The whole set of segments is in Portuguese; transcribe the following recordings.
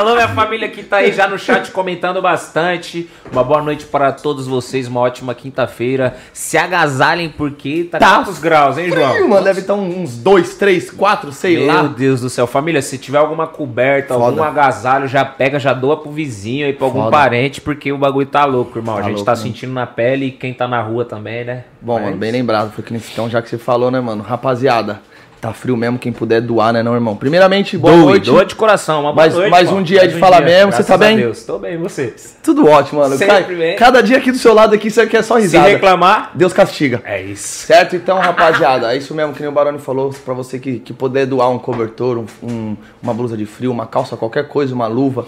Alô, minha família que tá aí já no chat comentando bastante. Uma boa noite para todos vocês, uma ótima quinta-feira. Se agasalhem porque tá, Tá quantos graus, hein, João? Frio, mano, deve estar uns 2, 3, 4, sei Meu lá. Deus do céu. Família, se tiver alguma coberta, Foda. algum agasalho, já pega, já doa pro vizinho aí, pra algum Foda. parente, porque o bagulho tá louco, irmão. a Tá gente louco tá mesmo. sentindo na pele e quem tá na rua também, né? Bom, Mas- mano, bem lembrado, foi que nesse então, já que você falou, né, mano? Rapaziada, tá frio mesmo, quem puder doar, né, não, irmão? Primeiramente, boa Doe, noite. doa de coração, uma boa Mais- noite, mais irmão. um dia de falar mesmo, você graças tá a bem? Deus, tô bem, você? Tudo ótimo, mano. Sempre Ca- bem. Cada dia aqui do seu lado aqui, isso aqui é só Se risada. reclamar, Deus castiga. é isso. Certo? Então, rapaziada, é isso mesmo que nem o Baroni falou, pra você que, que puder doar um cobertor, um- um- uma blusa de frio, uma calça, qualquer coisa, uma luva,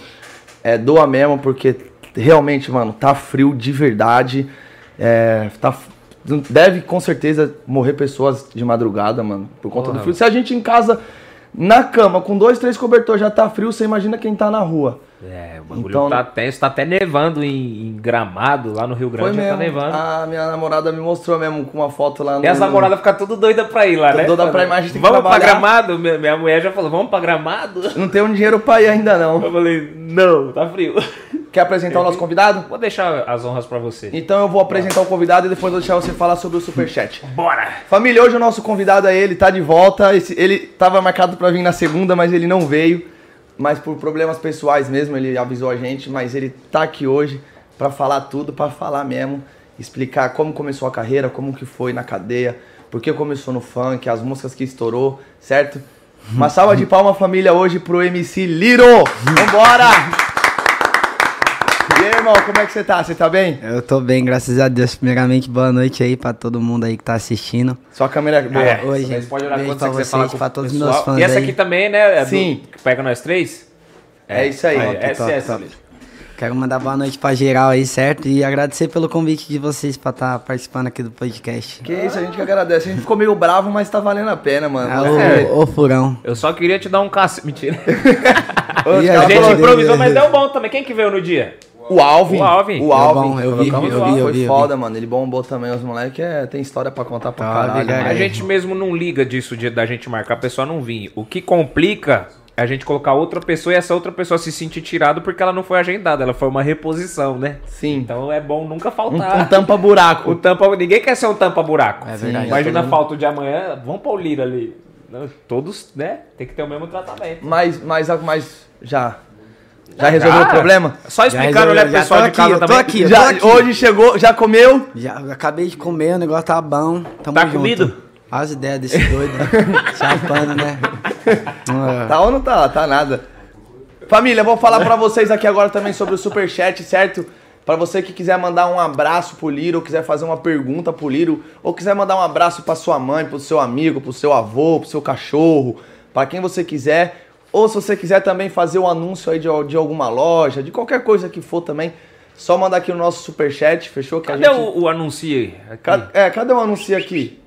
é, doa mesmo, porque realmente, mano, tá frio de verdade. É, tá, deve com certeza morrer pessoas de madrugada, mano, por conta Porra. do frio. Se a gente em casa, na cama, com dois, três cobertores já tá frio, você imagina quem tá na rua. É, o bagulho Então, tá tenso, tá até nevando em, em Gramado, lá no Rio Grande já mesmo. tá nevando. A minha namorada me mostrou mesmo com uma foto lá no. E as namoradas ficam tudo doida pra ir lá, né? Doida pra ir, mas a gente tem que Vamos pra trabalhar. Gramado? Minha, minha mulher já falou, vamos pra Gramado? Não tem um dinheiro pra ir ainda não. Eu falei, não, tá frio. Quer apresentar o nosso convidado? Vou deixar as honras pra você. Então eu vou apresentar o convidado e depois vou deixar você falar sobre o superchat. Bora! Família, hoje o nosso convidado é ele, tá de volta. Esse- ele tava marcado pra vir na segunda, mas ele não veio. Mas por problemas pessoais mesmo, ele avisou a gente, mas ele tá aqui hoje pra falar tudo, pra falar mesmo, explicar como começou a carreira, como que foi na cadeia, por que começou no funk, as músicas que estourou, certo? Uma salva de palma família hoje pro MC Liro. Vambora! Irmão, como é que você tá? Você tá bem? Eu tô bem, graças a Deus. Primeiramente, boa noite aí pra todo mundo aí que tá assistindo. Sua câmera é boa. É, Oi, você gente. pode olhar Beijo quando pra você quiser vocês, falar com pra todos os meus fãs E essa aí. aqui também, né? É do- Sim. que pega nós três? É isso aí. É, essa top, é essa. top. Quero mandar boa noite pra geral aí, certo? E agradecer pelo convite de vocês pra estar participando aqui do podcast. Que isso, a gente que agradece. A gente ficou meio bravo, mas tá valendo a pena, mano. Ah, É. ô, ô, furão. Eu só queria te dar um cacete. Mentira. E A gente improvisou, mas deu bom também. Quem que veio no dia? O Alvin. O Alvin. O Alvin. eu vi, eu vi, eu Foi vi, eu foda, mano. Ele bombou também. Os moleques é, tem história pra contar pra Tá, caralho. A gente mesmo não liga disso de, da gente marcar a pessoa não vir. O que complica é a gente colocar outra pessoa e essa outra pessoa se sentir tirado porque ela não foi agendada, ela foi uma reposição, né? Sim. Então é bom nunca Um, faltar. um tampa-buraco. O tampa, ninguém quer ser um tampa-buraco. É verdade. Imagina falta de amanhã, vamos pôr o Lira ali. Todos, né? Tem que ter o mesmo tratamento. Mas, mas, mas já. Já resolveu o Cara, problema? Só explicando, né, pessoal tô de aqui, casa eu tô também. aqui. eu Já, aqui. hoje chegou, já comeu? Já acabei de comer, o negócio tá bom. Tamo Tá junto. comido? As ideias desse doido. Chapando, né? Tá ou não tá? Tá nada. Família, vou falar pra vocês aqui agora também sobre o superchat, certo? Pra você que quiser mandar um abraço pro Liro, ou quiser fazer uma pergunta pro Liro, ou quiser mandar um abraço pra sua mãe, pro seu amigo, pro seu avô, pro seu cachorro, pra quem você quiser. Ou se você quiser também fazer um anúncio aí de, de alguma loja, de qualquer coisa que for também, só mandar aqui no nosso superchat, fechou? Que Cadê a gente... o, o anuncie? Aqui. Ca- É, cadê o anúncio aqui?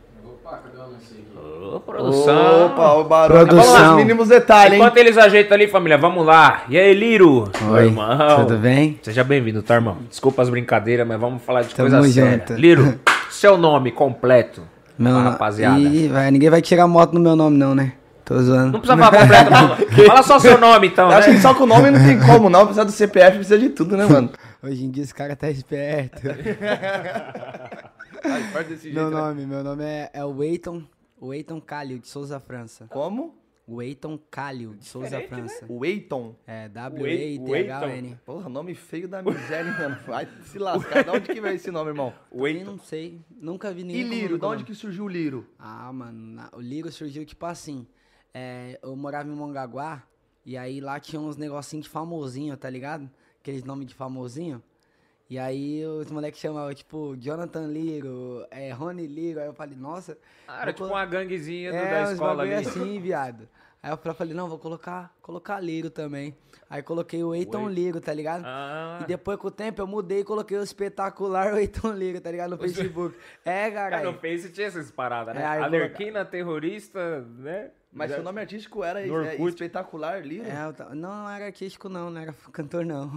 Ô, produção. Opa, o barulho. Produção. Vamos lá, os mínimos detalhes, hein? Enquanto eles ajeitam ali, família, vamos lá. E aí, Liro? Oi, irmão. tudo bem? Seja bem-vindo, tá, irmão? Desculpa as brincadeiras, mas vamos falar de Tamo coisa séria. junto. Liro, seu nome completo. Meu rapaziada. Ih, vai, ninguém vai tirar moto no meu nome, não, né? Tô zoando. Não precisa falar completo, não. Fala só seu nome, então, Eu acho né? que só com o nome não tem como, não. Precisa do CPF, precisa de tudo, né, mano? Hoje em dia esse cara tá esperto. Faz desse meu jeito, né? nome, meu nome é, é Weiton Calil, de Souza, França. Como? Weiton Calil, de Souza, Diferente, né? França. O Eiton. É W-E-I-T-H-O-N. Porra, nome feio da miséria, mano. Vai se lascar. De onde que veio esse nome, irmão? Eu não sei, nunca vi ninguém E Liro? De onde que surgiu o Liro? Ah, mano, na- o Liro surgiu tipo assim. É, eu morava em Mongaguá, e aí lá tinha uns negocinhos de famosinho, tá ligado? Aqueles nomes de famosinho. E aí os moleques chamavam, tipo, Jonathan Liro, é, Rony Liro. Aí eu falei, nossa. Ah, era tipo uma ganguezinha do- é, da escola ali. assim, viado. Aí eu falei, não, vou colocar, colocar Liro também. Aí coloquei o Eiton. Liro, tá ligado? Ah, E depois com o tempo eu mudei e coloquei o espetacular Eiton Liro, tá ligado? No Facebook. É, cara, caralho. no Face tinha essas paradas, né? É, Alerquina, terrorista, né? Mas Já- seu nome artístico era é, espetacular, Liro? É, eu não, não era artístico não, não era cantor não.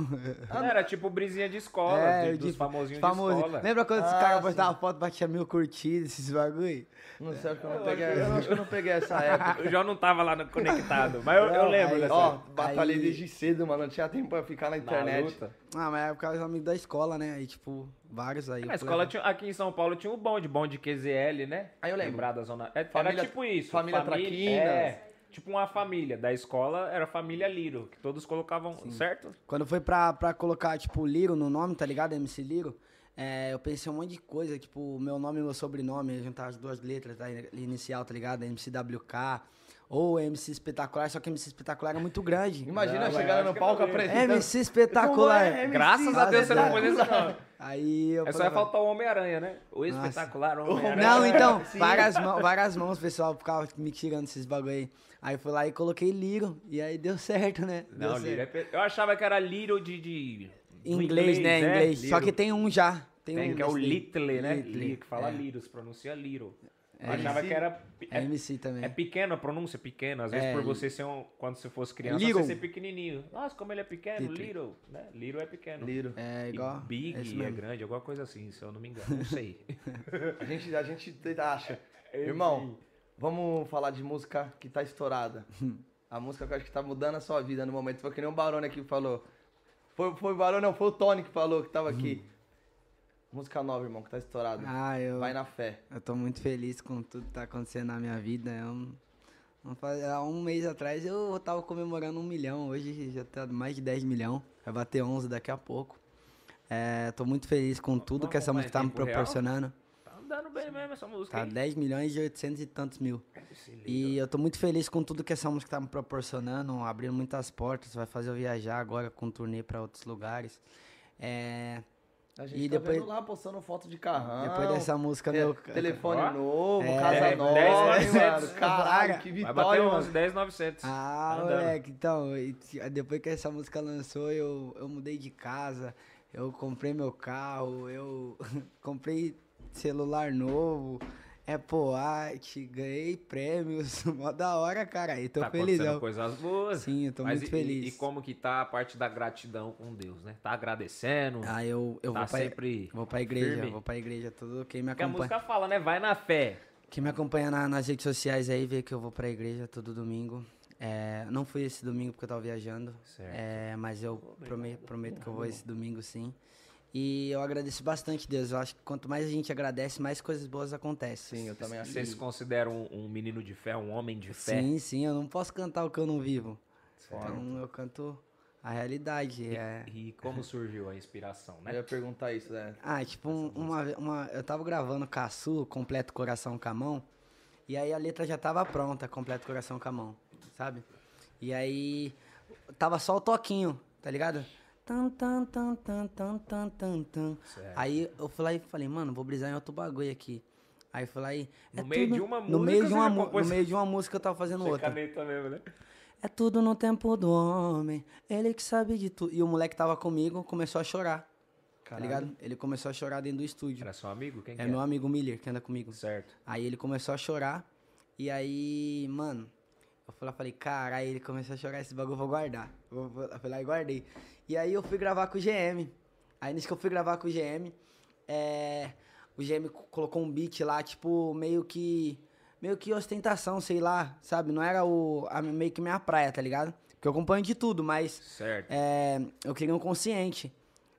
Era tipo brisinha de escola, é, de- dos de- famosinhos famoso. de escola. Lembra quando esse Ah, cara sim. postava foto, batia mil curtidas, esses bagulho? Não sei, acho que eu não peguei, eu acho que eu não peguei essa época. Eu já não tava lá no conectado, mas eu, eu Não, lembro aí, dessa. Ó, batalhei Aí- desde cedo, mano. Não tinha tempo pra ficar na na internet. luta. Ah, mas é por causa dos amigos da escola, né? Aí, tipo, vários aí. Na eu escola tinha, aqui em São Paulo tinha o bonde, bonde QZL, né? Aí eu lembro. Lembrar da zona. é, Família- era tipo isso. família Traquinas. É, tipo uma família. Da escola era família Liro, que todos colocavam, certo? Quando foi pra, pra colocar, tipo, Liro no nome, tá ligado? MC Liro, é, eu pensei um monte de coisa, tipo, meu nome e meu sobrenome, juntar as duas letras, tá? Inicial, tá ligado? MCWK, ou MC Espetacular, só que MC Espetacular é muito grande. Imagina Não, acho no palco é apresentando. MC Espetacular. Como é, MC? Graças a Deus você não. Aí eu É só ia faltar o Homem-Aranha, né? O Nossa. espetacular Homem-Aranha. Não, então, várias, mãos, várias mãos, pessoal, ficava me tirando esses bagulho aí. Aí eu fui lá e coloquei Liro, e aí deu certo, né? Deu Não, certo. Liro é Eu achava que era Little de. de... Em do inglês, né? Em inglês. Só que tem um já. Tem, Tem, um que é o. Little, né? Little, Li- que fala é. Little, se pronuncia Little. Eu É. achava que era. É MC também. É pequeno, a pronúncia é pequena. Às vezes É, por você ser um. Quando você fosse criança, Little. você ser pequenininho. Nossa, como ele é pequeno, Little. Little. Né? Little é pequeno. Liro. É E igual. Big é é grande, alguma coisa assim, se eu não me engano. Não sei. A gente, a gente acha. Irmão, vamos falar de música que tá estourada. A música que eu acho que tá mudando a sua vida no momento. Foi que nem o Barone aqui que falou. Foi, foi o Barone, não, foi o Tony que falou que tava aqui. Música nova, irmão, que tá estourada. Ah, eu, Vai na fé. eu tô muito feliz com tudo que tá acontecendo na minha vida. Eu, não faz- há um mês atrás eu tava comemorando um milhão. Hoje já tá mais de 10 milhões. Vai bater 11 daqui a pouco. É, tô muito feliz com tudo Vamos que essa música tá me tempo real? proporcionando. tá andando bem mesmo essa música. Tá hein? 10 milhões e 800 e tantos mil. Liga. E eu tô muito feliz com tudo que essa música tá me proporcionando, abrindo muitas portas, vai fazer eu viajar agora com turnê pra outros lugares. É, A gente E tá depois- vendo lá postando foto de carrão. depois dessa música, te- meu. Telefone Ó. novo, É, casa 10, nova, 900. mano. Caralho, que Vai vitória, bater mano. 11, 10, 900. Ah, Tá andando. moleque, então, depois que essa música lançou, eu, eu mudei de casa, eu comprei meu carro, eu comprei celular novo, Apple Art, ganhei prêmios, mó da hora, cara, e tô tá feliz. acontecendo Eu, coisas boas. Sim, eu tô Mas muito e- feliz. E, como que tá a parte da gratidão com Deus, né? Tá agradecendo. ah, eu, eu Tá vou, pra, sempre vou pra igreja, firme. vou pra igreja, tudo quem me Porque a acompanha. música fala, né? Vai na fé. Quem me acompanha na- nas redes sociais aí vê que eu vou pra igreja todo domingo. É, não fui esse domingo porque eu tava viajando. Certo. É, mas eu prometo, prometo que eu vou esse domingo sim. E eu agradeço bastante Deus. Eu acho que quanto mais a gente agradece, mais coisas boas acontecem. Sim, eu também acho Você se considera um, um menino de fé, um homem de fé? Sim, sim, eu não posso cantar o que eu não vivo. Certo. Então eu canto a realidade. É... E como surgiu a inspiração, Eu né? ia perguntar isso, né? Ah, tipo, um- uma, uma, eu tava gravando Caçu, Completo Coração com a mão, e aí a letra já tava pronta, Completo Coração com a mão, sabe? E aí tava só o toquinho, tá ligado? Tan, tan, tan, tan, tan, tan, tan, tan. Aí eu fui lá e falei, mano, vou brisar em outro bagulho aqui. Aí eu fui lá e. No meio de uma no música, meio de uma, compôs- No meio de uma música eu tava fazendo Você outra. caneta mesmo, né? É tudo no tempo do homem, ele que sabe de tudo. E o moleque tava comigo, começou a chorar. Tá Caralho. ligado? Ele começou a chorar dentro do estúdio. Era seu amigo? Quem que É meu amigo Miller que anda comigo. Certo. Aí ele começou a chorar. E aí, mano, eu fui lá falei, cara, aí ele começou a chorar, esse bagulho eu vou guardar. Eu fui lá e guardei. E aí eu fui gravar com o GM. Aí nisso que eu fui gravar com o GM, é, o GM co- colocou um beat lá, tipo, meio que. Meio que ostentação, sei lá, sabe? Não era o, a, meio que minha praia, tá ligado? Porque eu acompanho de tudo, mas Certo. é, eu queria um consciente.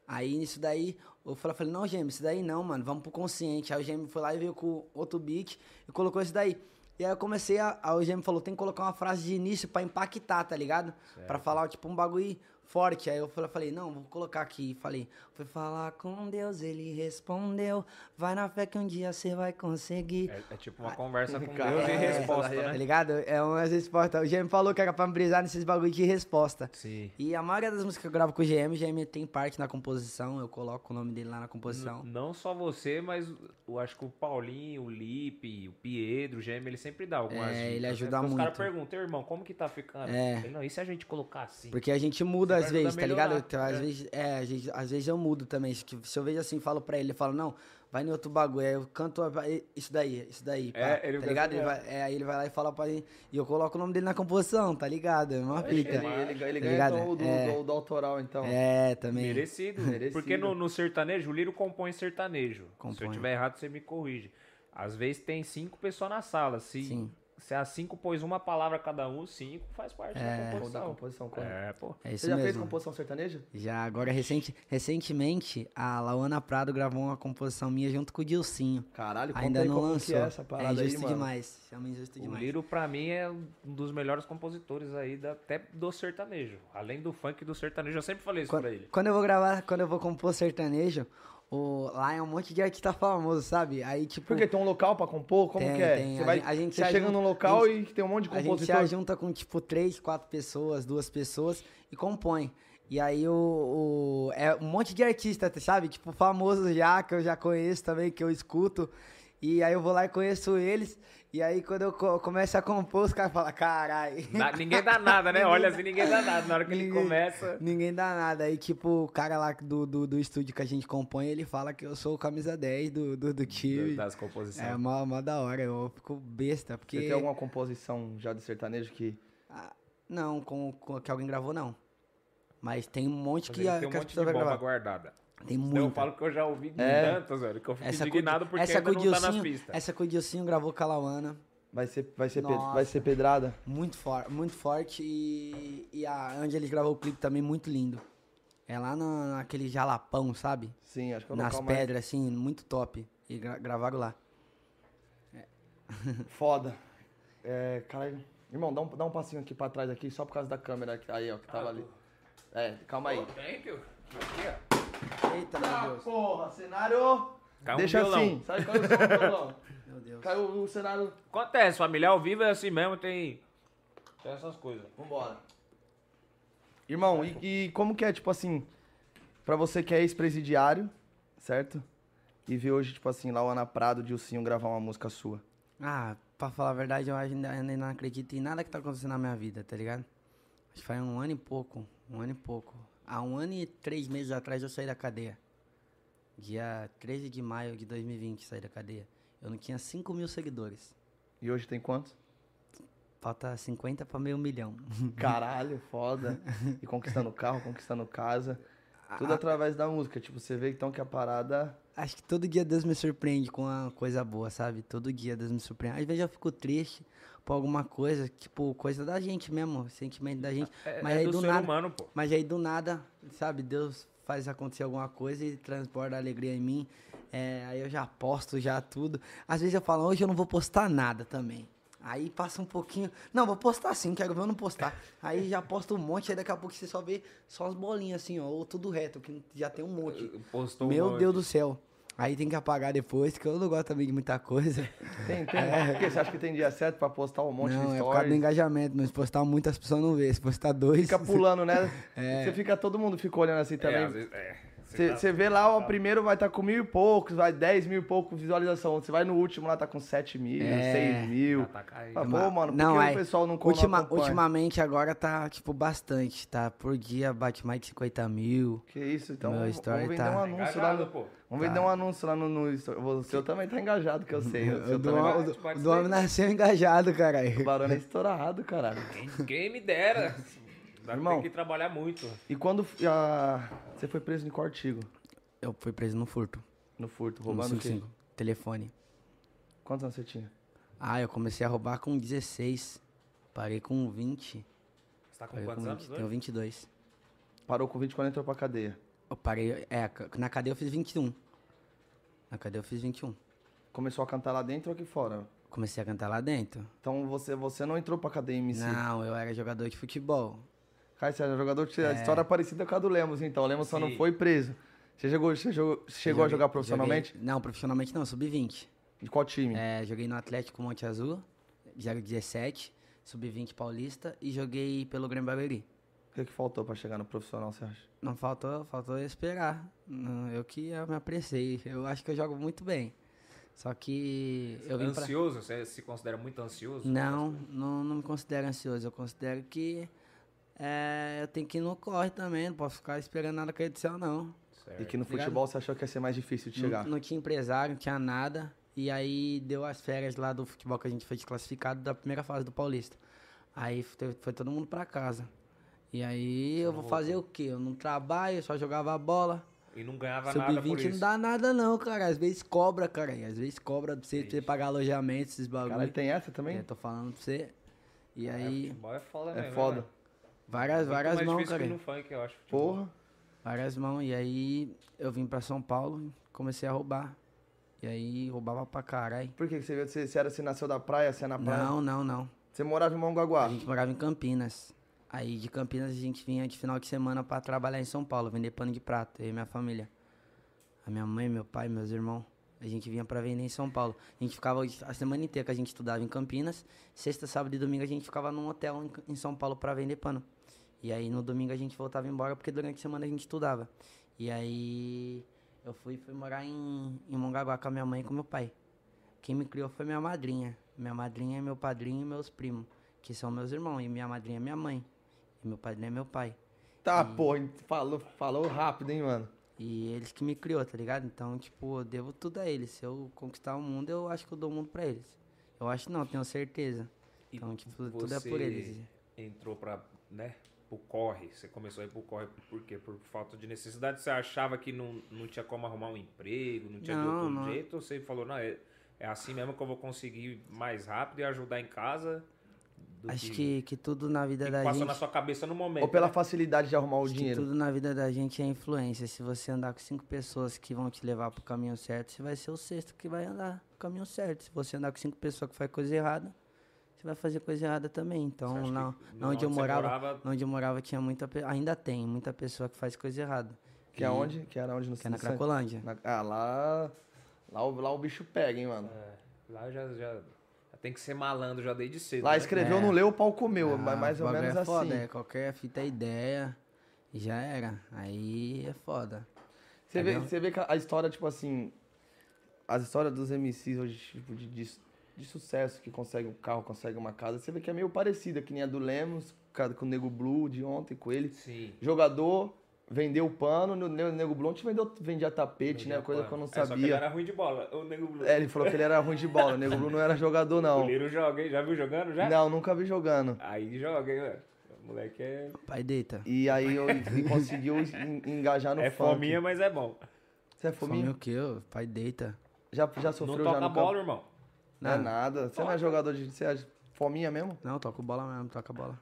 Aí nisso daí, eu falei, falei, não, Gêmeo, isso daí não, mano, vamos pro consciente. Aí o Gêmeo foi lá e veio com outro beat e colocou isso daí. E aí eu comecei a. Aí o Gêmeo falou, tem que colocar uma frase de início pra impactar, tá ligado? Pra falar, tipo, um bagulho forte. Aí eu falei, falei, não, vou colocar aqui. Falei, fui falar com Deus, ele respondeu. Vai na fé que um dia você vai conseguir. É, é tipo uma conversa com Cara, Deus e é, resposta, essa daí Tá né? ligado? É umas respostas. O GM falou que era pra me brisar nesses bagulho de resposta. Sim. E a maioria das músicas que eu gravo com o GM, o GM tem parte na composição, eu coloco o nome dele lá na composição. Não só você, mas eu acho que o Paulinho, o Lipe, o Pietro, o Gêmeo, ele sempre dá algumas É, dicas. ele né? ajuda Porque Os caras muito. perguntam, irmão, como que tá ficando? É. Ele, não, e se a gente colocar assim? Porque a gente muda, às a vezes, tá ligado? Então, às, É. vezes, é, às, vezes, às vezes eu mudo também. Se eu vejo assim, falo pra ele, ele fala, não, vai em outro bagulho. Aí eu canto "Ah, isso daí, isso daí. pá", É, ele tá ligado? Ele vai, é, aí ele vai lá e fala pra ele. E eu coloco o nome dele na composição, tá ligado? É uma fita. Ele, ele, ele Tá ganha ligado? então o do, É. do, do autoral, então. É, também. Merecido. Merecido. Porque no, no sertanejo, o Liro compõe sertanejo. Se eu Compõe. tiver errado, você me corrige. Às vezes tem cinco pessoas na sala. Se, Sim. Se as cinco pôs uma palavra cada um, cinco faz parte da Ou da composição. composição, correto. É, pô. É isso Você já fez mesmo. composição sertaneja? Já, agora, recente, recentemente, a Lauana Prado gravou uma composição minha junto com o Dilcinho. Caralho, Ainda aí não como lançou. que é essa parada é aí, injusto mano. demais. Chama injusto O demais. Liro, pra mim, é um dos melhores compositores aí, da, até do sertanejo. Além do funk do sertanejo, eu sempre falei isso Quando, pra ele. quando eu vou gravar, quando eu vou compor sertanejo, o, lá é um monte de artista famoso, sabe? Aí, tipo. Por quê? Tem um local pra compor? Como Tem, que é? tem. Você, vai, a gente você chega num local gente- e tem um monte de A gente se compositor. ajunta com, tipo, três, quatro pessoas, duas pessoas e compõe. E aí o, o- É um monte de artista, sabe? Tipo, famoso já, que eu já conheço também, que eu escuto. E aí eu vou lá e conheço eles. E aí quando eu co- começo a compor, os caras falam, caralho. Dá- ninguém dá nada, né? Olha assim, ninguém dá nada. Na hora que ele Ninguém- começa. Ninguém dá nada. Aí, tipo, o cara lá do, do, do estúdio que a gente compõe, ele fala que eu sou o camisa 10 do, do, do time. Das composições. É mó, mó da hora, eu fico besta, porque... Você tem alguma composição já de sertanejo que. Ah, não, com, com que alguém gravou, não. Mas tem um monte Mas que, ele a, tem um que monte de bomba guardada. Tem muita. eu falo que eu já ouvi É. tantas, velho, que eu fico essa indignado porque essa ainda não tá nas pistas. Essa com o Dilcinho gravou com a Lauana. Vai ser, vai ser, Nossa. vai ser pedrada? Muito, for, muito forte. E, e a Angelis gravou o clipe também muito lindo. É lá na, naquele jalapão, sabe? Sim, acho que é o Nas local mais pedras, assim, muito top. E gra- gravaram lá. foda. É, caralho. Irmão, dá um, dá um passinho aqui pra trás aqui, só por causa da câmera que aí, ó, que tava ali. É, calma aí. Thank you. Aqui, ó. Eita, meu Deus. porra, cenário! Caiu um Deixa violão. assim, sabe qual é o som do violão? Meu Deus. Caiu o cenário. Acontece, família ao vivo é assim mesmo, tem. Tem essas coisas. Vambora. Irmão, e, e como que é, tipo assim, pra você que é ex-presidiário, certo? E ver hoje, tipo assim, lá o Ana Prado, Dilcinho gravar uma música sua. Ah, pra falar a verdade, eu ainda, ainda não acredito em nada que tá acontecendo na minha vida, tá ligado? Acho que faz um ano e pouco, um ano e pouco. Há um ano e três meses atrás eu saí da cadeia. Dia 13 de maio de 2020 saí da cadeia. Eu não tinha 5 mil seguidores. E hoje tem quantos? Falta 50 pra meio milhão. Caralho, foda. E conquistando carro, conquistando casa. Tudo através da música. Tipo, você vê então que a parada. Acho que todo dia Deus me surpreende com uma coisa boa, sabe? Todo dia Deus me surpreende. Às vezes eu fico triste por alguma coisa, tipo, coisa da gente mesmo, sentimento da gente. É- mas é aí do do, ser nada. humano, pô. Mas aí do nada, sabe, Deus faz acontecer alguma coisa e transporta a alegria em mim. É, aí eu já posto já tudo. Às vezes eu falo, hoje eu não vou postar nada também. Aí passa um pouquinho. Não, vou postar sim, quero ver eu não postar. Aí já posto um monte, aí daqui a pouco você só vê só as bolinhas assim, ó, ou tudo reto, que já tem um monte. Postou um Meu monte. Deus do céu. Aí tem que apagar depois, que eu não gosto também de muita coisa. Tem, tem. Por quê? Você acha que tem dia certo pra postar um monte É. não, de é por causa do stories? engajamento, mas se postar muito as pessoas não vê. Se postar dois. Fica pulando, né? É. Você fica, todo mundo fica olhando assim É, também. às vezes, é. Você tá- vê lá, o primeiro vai estar com mil e poucos, vai 10 mil e poucos visualização. Você vai no último lá, tá com 7 mil, É. 6 mil. Tá caindo. Ah, pô, mano, por não, que aí, o pessoal não ultima? Ultimamente agora tá, tipo, bastante, tá? Por dia bate mais de 50 mil. Que isso, então Meu vamos story vender tá- um Tá anúncio lá engajado, no... pô. Vamos vender um anúncio lá no, no story. O seu também tá engajado, que eu sei. O seu O do, o o homem nasceu engajado, O caralho. barulho é estourado, caralho. Quem, quem me dera. Irmão. tem que trabalhar muito. E quando ah, você foi preso em qual artigo? Eu fui preso no furto. No furto, No roubando o quê? 55. Telefone. Quantos anos você tinha? Ah, eu comecei a roubar com 16. Parei com 20. Você tá com Parei quantos com anos? 20. hoje? Tenho 22. Parou com 20 quando entrou pra cadeia. Eu parei. É, na cadeia eu fiz 21. Na cadeia eu fiz 21. Começou a cantar lá dentro ou aqui fora? Comecei a cantar lá dentro. Então você, você não entrou pra cadeia MC? Não, eu era jogador de futebol. Cara, você era jogador de a história é parecida com a do Lemos, então. O Lemos só não Sim. foi preso. Você, jogou, você jogou- chegou a Joguei- jogar profissionalmente? joguei- não, profissionalmente não, sub-20. De qual time? É, joguei no Atlético Monte Azul, 017, sub-20 paulista e joguei pelo Grêmio Barueri. O que, que faltou pra chegar no profissional, você acha? Não faltou, faltou esperar. Eu que eu me apressei. Eu acho que eu jogo muito bem. Só que eu vim pra... Ansioso? Você se considera muito ansioso? Não, não, não me considero ansioso. Eu considero que É, eu tenho que ir no corre também, não posso ficar esperando nada cair do céu, não. E que no Ligado? futebol você achou que ia ser mais difícil de Não, chegar. não tinha empresário, não tinha nada. E aí deu as férias lá do futebol que a gente foi desclassificado da primeira fase do Paulista. Aí foi, foi todo mundo pra casa. E aí eu vou fazer o quê? Eu não trabalho, eu só jogava bola. E não ganhava nada por Sub-20 isso. não dá nada não, cara. Às vezes cobra, cara. Às vezes cobra pra você, pra você pagar alojamento, esses bagulho. Caralho, tem essa também? É, tô falando pra você. E É, aí, futebol é foda É mesmo, foda. né? Várias, Muito várias mãos, cara. que no funk, eu acho. futebol. Porra. Várias mãos. E aí eu vim pra São Paulo, comecei a roubar. E aí roubava pra caralho. Por que que você, você, você era, você nasceu da praia, você é na praia? Não, não, não. Você morava em Mongaguá? A gente morava em Campinas. Aí de Campinas a gente vinha de final de semana pra trabalhar em São Paulo, vender pano de prato, eu e minha família. A minha mãe, meu pai, meus irmãos. A gente vinha pra vender em São Paulo. A gente ficava a semana inteira que a gente estudava em Campinas. Sexta, sábado e domingo a gente ficava num hotel em, em São Paulo pra vender pano. E aí no domingo a gente voltava embora porque durante a semana a gente estudava. E aí eu fui, fui morar em, em Mongaguá com a minha mãe e com meu pai. Quem me criou foi minha madrinha. Minha madrinha é meu padrinho e meus primos, que são meus irmãos. E minha madrinha é minha mãe. E meu padrinho é meu pai. Tá, porra, falou, falou rápido, hein, mano. E eles que me criou, tá ligado? Então, tipo, eu devo tudo a eles. Se eu conquistar o mundo, eu acho que eu dou o mundo pra eles. Eu acho não, tenho certeza. E Então, tipo, tudo é por eles. entrou pra, né, pro corre. Você começou a ir pro corre por quê? Por falta de necessidade? Você achava que não, não tinha como arrumar um emprego, não tinha de Não, outro não. jeito? Ou você falou, não, é, é assim mesmo que eu vou conseguir mais rápido e ajudar em casa? do Acho que, que tudo na vida que da passou gente. na sua cabeça no momento. Ou pela né? facilidade de arrumar o Acho que dinheiro. tudo na vida da gente é influência. Se você andar com cinco pessoas que vão te levar pro caminho certo, você vai ser o sexto que vai andar pro caminho certo. Se você andar com cinco pessoas que faz coisa errada, você vai fazer coisa errada também. Então, acha na, onde eu morava, morava- na onde eu morava tinha muita, ainda tem muita pessoa que faz coisa errada. Que é E- onde? Que era onde no Que é na Cracolândia. na- Ah, lá. Lá o, lá o bicho pega, hein, mano. É, lá já, já, já tem que ser malandro já desde cedo. Lá né? escreveu, É. não leu, o pau comeu. Ah, mas mais ou menos é assim. Foda, é, qualquer fita é ideia e já era. Aí é foda. Você, É vê, você vê que a história, tipo assim. As histórias dos MCs hoje, tipo, de, de, de sucesso, que consegue um carro, consegue uma casa, você vê que é meio parecida, que nem a do Lemos, com o Nego Blue de ontem, com ele. Sim. Jogador, vendeu o pano, no Ne- Nego Blue ontem vendeu, vendia tapete, né? Coisa que eu não É, só que ele sabia. era ruim de bola. O Nego Blue. É, ele falou que ele era ruim de bola. O Nego Blue não era jogador, O não. goleiro joga, hein? Já viu jogando já? Não, nunca vi jogando. Aí joga, hein, velho? O moleque é, Pai deita. E aí eu e conseguiu en- engajar no é funk. fominha, mas é bom. Você é Fome fominha? o quê? Pai deita. Já, já Não sofreu já toca no a bola, campo? irmão. Não é nada. Você não é jogador de. Você é fominha mesmo? Não, toco bola mesmo, toca bola.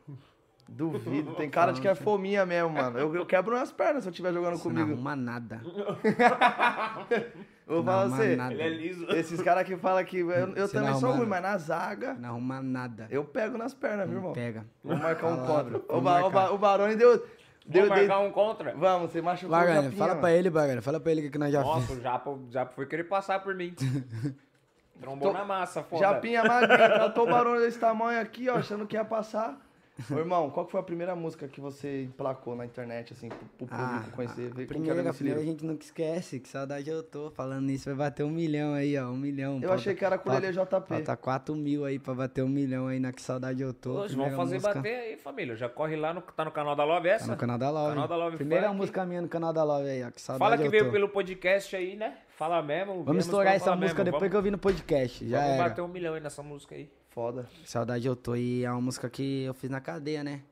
Duvido. Tem cara de que é fominha mesmo, mano. Eu, eu quebro nas pernas se eu estiver jogando Você não comigo. arruma nada. Eu vou não falar arruma você. nada. Ele é liso. Esses caras que falam que. Eu, eu também não sou ruim, mas na zaga. Não arruma nada. Eu pego nas pernas, viu, irmão? Pega. Vou marcar um contra. O, ba, o, ba, o Barone deu. deu Vamos marcar um contra? Vamos, você machucou o Bagana, Japinha, fala mano. pra ele, Bagana. Fala pra ele o que, que nós já Nossa, fizemos. o Japa, o Japa foi querer passar por mim. Trombou Tô- na massa, foda. Japinha magrinha, tratou o Barone desse tamanho aqui, ó, achando que ia passar. Ô, irmão, qual que foi a primeira música que você emplacou na internet, assim, pro, pro público conhecer, ver a primeira, a primeira a gente nunca esquece. Que saudade eu tô. Falando nisso, vai bater um milhão aí, ó. Um milhão. Eu achei que era com o JP. Falta 4 mil aí pra bater um milhão aí na Que Saudade Eu Tô. Hoje vamos fazer música. bater aí, família. Já corre lá, no, tá no canal da Love essa? Tá no canal da Love. Canal da Love Primeira Funk. música minha no canal da Love aí, ó. Que saudade Fala que eu veio tô. pelo podcast aí, né? Fala mesmo. Vamos estourar essa música mesmo. depois vamos, que eu vi no podcast. Já Vamos era. bater um milhão aí nessa música aí. Foda. Que Saudade Eu Tô. E é uma música que eu fiz na cadeia, né?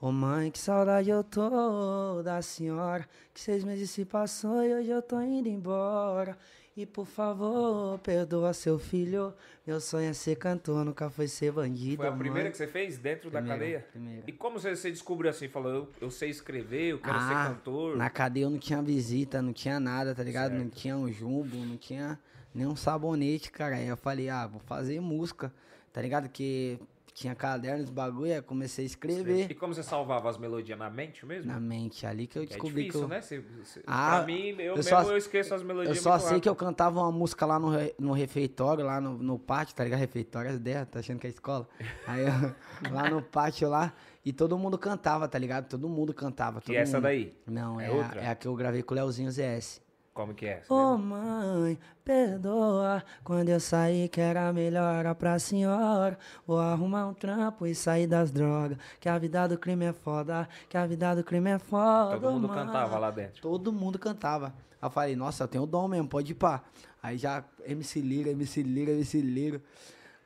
Ô mãe, que saudade eu tô da senhora. Que seis meses se passou e hoje eu tô indo embora. E por favor, perdoa seu filho. Meu sonho é ser cantor, nunca foi ser bandido. Foi a primeira mãe. que você fez dentro da Primeira, cadeia? primeira. E como você, você descobriu assim? Falou, eu, eu sei escrever, eu quero ser Ah, cantor. Na cadeia eu não tinha visita, não tinha nada, tá ligado? Não Certo. tinha um jumbo, não tinha nenhum sabonete, cara. Aí eu falei, ah, vou fazer música, tá ligado? Que tinha cadernos, bagulho, comecei a E escrever como você salvava as melodias na mente mesmo? na mente. Ali que eu É descobri difícil, que eu... né? Você, você- Ah, pra mim, eu, eu mesmo só- eu esqueço as melodias Eu só sei rápido. que eu cantava uma música lá no, no refeitório, lá no, no pátio, tá ligado? Refeitório, as ideias, tá achando que é escola? Aí eu, lá no pátio lá, e todo mundo cantava, tá ligado? Todo mundo cantava. Todo essa mundo. daí? Não, É é, outra? a, é a que eu gravei com o Leozinho ZS. Como que é? Ô lembra? mãe, perdoa quando eu saí que era melhor pra senhora. Vou arrumar um trampo e sair das drogas. Que a vida do crime é foda, que a vida do crime é foda. Todo mundo mãe. cantava lá dentro. Todo mundo cantava. Aí eu falei, nossa, eu tenho dom mesmo, pode ir pá. Aí já MC Lira, MC Lira, MC Lira.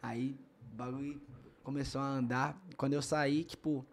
Aí o bagulho começou a andar. Quando eu saí, tipo,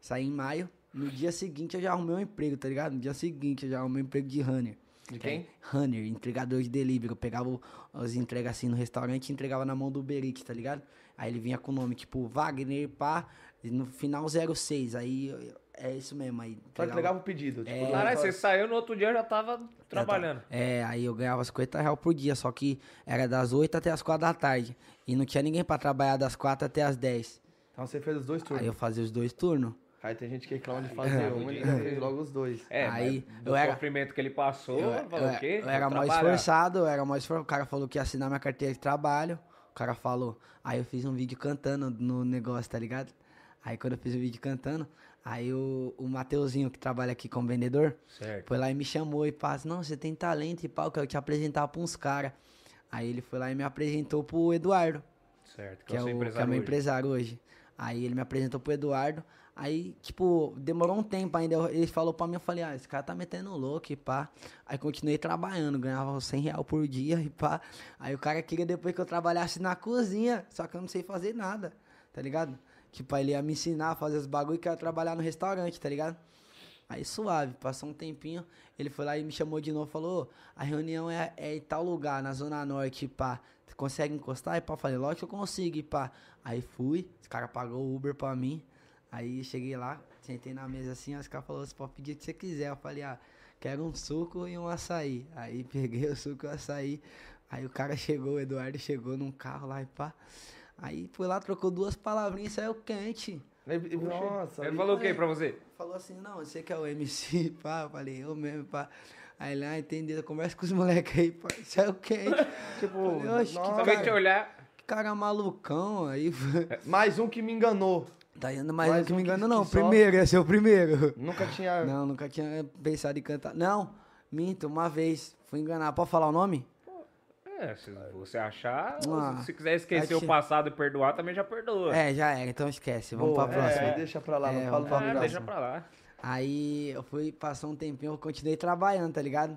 saí em maio. No dia seguinte eu já arrumei um emprego, tá ligado? No dia seguinte eu já arrumei um emprego de runner. De quem? Runner, entregador de delivery. Eu pegava as entregas assim no restaurante e entregava na mão do Uber Eats, tá ligado? Aí ele vinha com o nome tipo Wagner, pá, e no final 06. Aí é isso mesmo. Aí Só entregava o pedido. Tipo, É. Caralho, você saiu no outro dia eu já tava trabalhando. tava- É, aí eu ganhava 50 reais por dia, só que era das 8 até as 4 da tarde. E não tinha ninguém pra trabalhar das 4 até as 10. Então você fez os dois turnos. Aí eu fazia os dois turnos. Aí tem gente que reclama de fazer um, ele já fez logo os dois. É, Aí, mas do eu era- sofrimento que ele passou, Eu, falou eu- o quê? eu era mais esforçado, eu era mais esforçado. O cara falou que ia assinar minha carteira de trabalho. O cara falou. Aí eu fiz um vídeo cantando no negócio, tá ligado? Aí quando eu fiz o vídeo cantando, aí o, o Mateuzinho, que trabalha aqui como vendedor, Certo. foi lá e me chamou e pá, assim, não, você tem talento e pá, eu quero te apresentar pra uns caras. Aí ele foi lá e me apresentou pro Eduardo Certo, que é, o seu o, que é meu hoje. empresário hoje. Aí ele me apresentou pro Eduardo. Aí, tipo, demorou um tempo ainda. Ele falou pra mim, eu falei, ah, esse cara tá metendo louco e pá. Aí continuei trabalhando, ganhava 100 real por dia e pá. Aí o cara queria depois que eu trabalhasse na cozinha, só que eu não sei fazer nada, tá ligado? Tipo, ele ia me ensinar a fazer os bagulho que eu ia trabalhar no restaurante, tá ligado? Aí suave, passou um tempinho, ele foi lá e me chamou de novo, falou, "Ô, a reunião é, é em tal lugar, na Zona Norte, pá. Você consegue encostar? E pá, eu falei, lógico que eu consigo, e pá. Aí fui, os cara pagou o Uber pra mim. Aí cheguei lá, sentei na mesa assim, aí os caras falaram, você pode pedir o que você quiser. Eu falei, ah, quero um suco e um açaí. Aí peguei o suco e o açaí. Aí o cara chegou, o Eduardo chegou num carro lá e pá. Aí foi lá, trocou duas palavrinhas e saiu quente. Nossa, Ele falou o que pra você? Falou assim, não, você que é o MC, pá. Eu falei, eu mesmo, pá. Aí lá, entendeu? Conversa com os moleques aí, pá. Saiu quente. Tipo, Falei, "Oxe, que nossa. Só veio te cara, olhar. que cara malucão. Aí, mais um que me enganou. Tá indo um que um me engano, que não. Primeiro, ia ser o primeiro. Nunca tinha. Não, nunca tinha pensado em cantar. Não, minto, uma vez. Fui enganar. Pode falar o nome? É, se você achar, Ah, se quiser esquecer o passado e perdoar, também já perdoa. É, já era, então esquece. Vamos Boa, pra próxima. É, deixa pra lá, É, não fala vamos pra pra próxima. deixa pra lá. Aí eu fui, passou um tempinho, eu continuei trabalhando, tá ligado?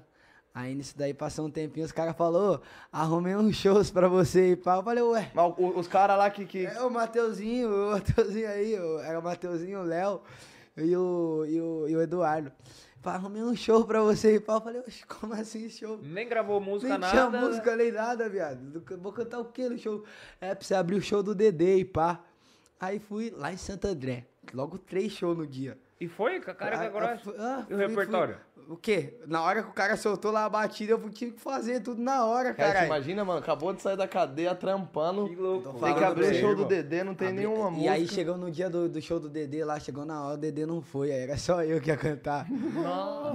Aí nisso daí passou um tempinho, os caras falaram, arrumei uns shows pra você e pá. Eu falei, ué. Mas os caras lá que. que... É o Mateuzinho, o Mateuzinho aí, era o Mateuzinho, o Léo e o, e o, e o Eduardo. Pá, arrumei um show pra você e pá. Eu falei, oxe, como assim show? Nem gravou música, Nem tinha nada. música nem nada, viado. Do- Vou cantar o quê no show? É pra você abrir o show do Dedê e pá. Aí fui lá em Santo André. Logo três shows no dia. E foi, cara Ah, agora. ah, fui- ah, e o repertório? fui- O quê? Na hora que o cara soltou lá a batida, eu tive que fazer tudo na hora, Cara, imagina, mano, acabou de sair da cadeia trampando. Que louco. Tem que abrir o show do. Dedê, não tem nenhuma E música. aí chegou no dia do, do show do Dedê lá, chegou na hora, o Dedê não foi, aí era só eu que ia cantar.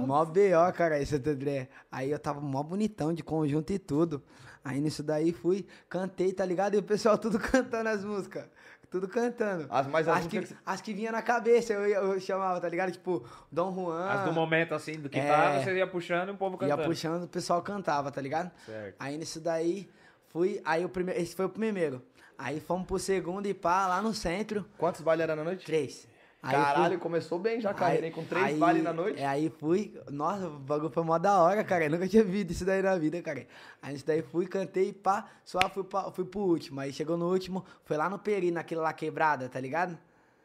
Mó B.O., cara, esse Santo André. Aí eu tava mó bonitão, de conjunto e tudo. Aí nisso daí fui, cantei, tá ligado? E o pessoal tudo cantando as músicas. Tudo cantando. As- mas as as, que, músicas as que vinha na cabeça, eu, ia- eu chamava, tá ligado? Tipo, Dom Juan. As do momento, assim, do que É. tava, você ia puxando e o povo Ia cantando. puxando, o pessoal cantava, tá ligado? Certo. Aí nisso daí, fui. Aí o primeiro. Esse foi o primeiro. Aí fomos pro segundo e pá, lá no centro. Quantos bailes era na noite? Três. Aí Caralho, fui- começou bem já a carreira, hein? Com três aí- bailes na noite. É, aí fui. Nossa, o bagulho foi mó da hora, cara. Eu nunca tinha visto isso daí na vida, cara. Aí isso daí fui, cantei, pá, só fui, pra, fui pro último. Aí chegou no último, foi lá no Peri, naquele lá quebrada, tá ligado?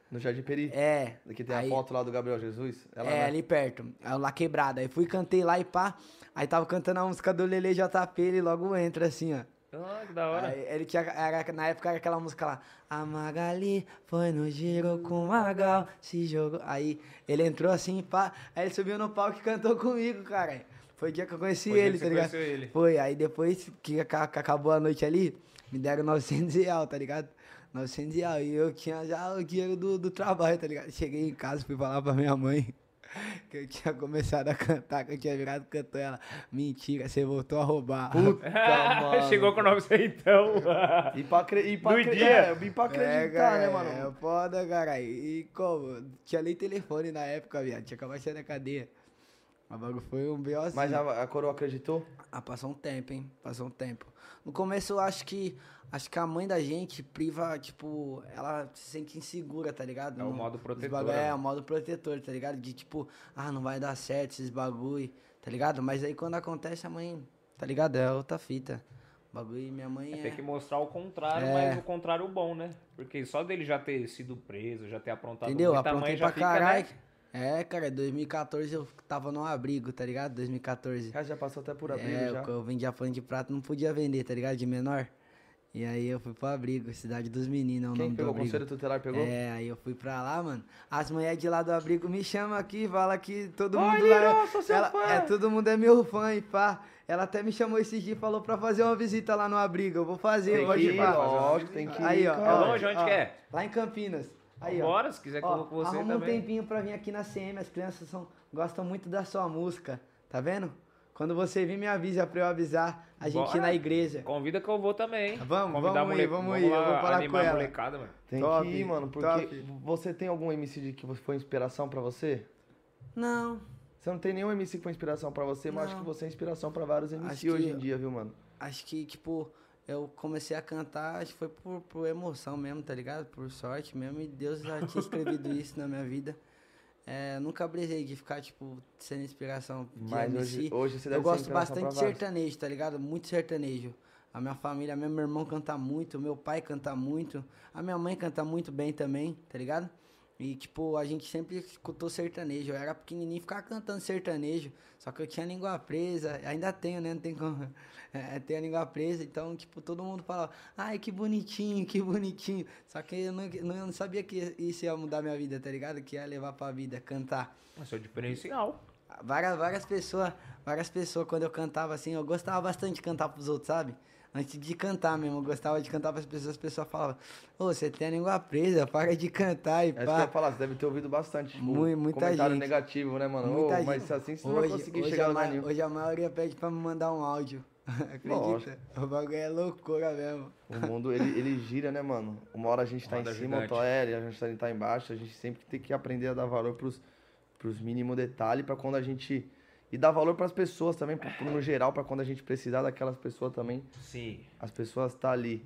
No Jardim Peri. É. Aqui tem aí, a foto lá do Gabriel Jesus. Ela é, né? ali perto. Aí lá quebrada. Aí fui, cantei lá e pá. Aí tava cantando a música do Lele JP, ele logo entra assim, ó. Ah, que da hora. Aí ele tinha, era, na época era aquela música lá. A Magali foi no giro com o Magal, se jogou. Aí ele entrou assim, pá. Aí ele subiu no palco e cantou comigo, cara. Foi o dia que eu conheci Foi ele, tá ligado? ele. Foi. Aí depois que, aca- que acabou a noite ali, me deram 900 real, tá ligado? 900 real. E eu tinha já o dinheiro do, do trabalho, tá ligado? Cheguei em casa, fui falar pra minha mãe. Que eu tinha começado a cantar, que eu tinha virado cantor. Ela, mentira, você voltou a roubar. Puta, mano. Chegou com 900 então. E pra, acre... e pra, No acre... dia. É, e pra É, acreditar, cara, né, mano? É foda, cara. E como? Tinha nem telefone na época, viado. Tinha acabado de sair da cadeia. O bagulho foi um B.O. Mas a, a coroa acreditou? Ah, passou um tempo, hein? Passou um tempo. No começo eu acho que. Acho que a mãe da gente priva, tipo, ela se sente insegura, tá ligado? É o modo protetor, bagulho- É, né? o modo protetor, tá ligado? De tipo, ah, não vai dar certo esses bagulho, tá ligado? Mas aí quando acontece, a mãe, tá ligado? É outra fita. O bagulho, minha mãe é. Tem que mostrar o contrário, É. mas o contrário bom, né? Porque só dele já ter sido preso, já ter aprontado Entendeu? muita Aprontei mãe já pra fica, caralho. né? É, cara, 2014 eu tava num abrigo, tá ligado? 2014. Cara, já passou até por abrigo É, já. eu vendia pano de prato, não podia vender, tá ligado? De menor. E aí eu fui pro abrigo, Cidade dos Meninos, é o Quem nome pegou do o abrigo. conselho tutelar pegou? É, aí eu fui pra lá, mano. As mulheres de lá do abrigo me chamam aqui, fala que todo Oi, mundo lá. Lino, sou seu ela- fã. É, todo mundo é meu fã e pá. Ela até me chamou esse dia e falou pra fazer uma visita lá no abrigo. Eu vou fazer, Tem pode que ir, lógico, tem que Aí, ir, ó. cara. É ó, longe? Onde ó, que é? Lá em Campinas. Aí, ó. Bora, se quiser que eu Ó, vou com você arruma um também. tempinho pra vir aqui na CM, as crianças são, gostam muito da sua música, tá vendo? Quando você vir, me avisa pra eu avisar a gente ir na igreja. Convida que eu vou também. Vamos, Convidar vamos a mole- ir, vamos ir, eu lá vou falar com ela. molecada, mano. Tem Top, que ir, mano, porque top. você tem algum MC de que foi inspiração pra você? Não, Você não tem nenhum MC que foi inspiração pra você, mas acho Não. que você é inspiração pra vários MC Acho que hoje em eu- dia, viu, mano? acho que, tipo, eu comecei a cantar, acho que foi por, por emoção mesmo, tá ligado? Por sorte mesmo, e Deus já tinha escrevido isso na minha vida. É, nunca brisei de ficar, tipo, sendo inspiração de Mas MC. hoje, hoje você deve eu gosto bastante de sertanejo, tá ligado? Muito sertanejo. A minha família, meu meu irmão canta muito, meu pai canta muito, a minha mãe canta muito bem também, tá ligado? E, tipo, a gente sempre escutou sertanejo. Eu era pequenininho e ficava cantando sertanejo. Só que eu tinha a língua presa. Ainda tenho, né? Não tem como. É, tenho a língua presa. Então, tipo, todo mundo falava, ai, que bonitinho, que bonitinho. Só que eu não, não, eu não sabia que isso ia mudar minha vida, tá ligado? Que ia levar pra vida, cantar. Esse é diferencial. Várias, várias pessoas, várias pessoas, quando eu cantava assim, eu gostava bastante de cantar pros outros, sabe? Antes de cantar mesmo, eu gostava de cantar pras pessoas, as pessoas falavam, ô, você tem a língua presa, para de cantar e É isso que eu pá. ia falar, você deve ter ouvido bastante. Tipo, Mui- muita comentário gente. negativo, né, mano? Muita Ô, mas gente. assim você não vai Hoje, conseguir hoje chegar a lugar. Hoje a maioria pede pra me mandar um áudio. Acredita? Lógico. O bagulho é loucura mesmo. O mundo, ele, ele gira, né, mano? Uma hora a gente tá Roda em cima, outra hora a gente tá, tá embaixo. A gente sempre tem que aprender a dar valor pros, pros mínimos detalhes pra quando a gente... E dar valor pras pessoas também, pro, pro- no geral, pra quando a gente precisar daquelas pessoas também. Sim. As pessoas tá ali.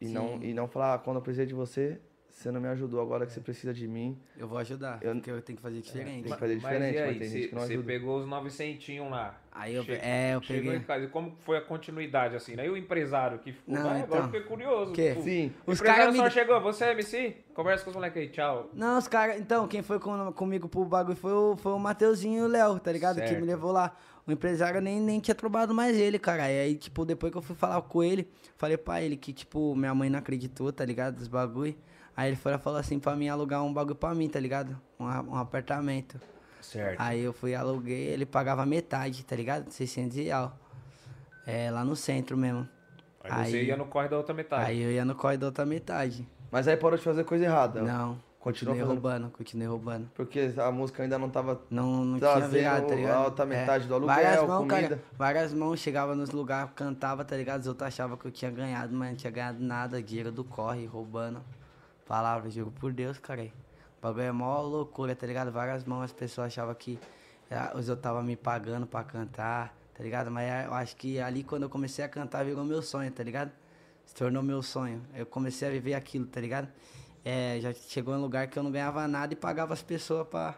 E não, Sim. e não falar, ah, quando eu precisei de você, você não me ajudou, agora que você precisa de mim. Eu vou ajudar, Eu- porque eu tenho que fazer diferente. Tem que fazer diferente, mas, e mas aí, tem cê- gente que não ajuda. pegou os 900 lá. Aí eu, Che- é, eu Chegou peguei. em casa. E como foi a continuidade, assim, né? E o empresário que ficou. Não, Ah, agora então. eu fiquei curioso. Quê? tipo, Sim. O Os empresário caras só me- chegou, você é MC? Conversa com os moleques aí, tchau. Não, os caras. Então, quem foi com- comigo pro bagulho foi o, foi o Mateuzinho e o Léo, tá ligado? Que Certo. me levou lá. O empresário nem, nem tinha trabalhado mais ele, cara. E aí, tipo, depois que eu fui falar com ele, falei pra ele que, tipo, minha mãe não acreditou, tá ligado? Dos bagulho. Aí ele foi lá e falou assim pra mim alugar um bagulho pra mim, tá ligado? Um, um apartamento. Certo. Aí eu fui, aluguei, ele pagava metade, tá ligado? 600 real. É, lá no centro mesmo. Aí, você aí- ia no corre da outra metade. Aí eu ia no corre da outra metade. Mas aí parou de fazer coisa errada. Não, Continua continuei fazendo. roubando, continuei roubando. Porque a música ainda não tava Não, não tinha virado, tá ligado? a outra metade do aluguel, várias mãos, comida. cara, várias mãos, chegava nos lugares, cantava, tá ligado? Os outros achavam que eu tinha ganhado, mas não tinha ganhado nada, dinheiro do corre, roubando. Palavras, juro por Deus, cara. O bagulho é mó loucura, tá ligado? Várias mãos, as pessoas achavam que ah, os outros tava me pagando pra cantar, tá ligado? Mas ah, eu acho que ali quando eu comecei a cantar virou meu sonho, tá ligado? Se tornou meu sonho. Eu comecei a viver aquilo, tá ligado? É, já chegou em um lugar que eu não ganhava nada e pagava as pessoas pra,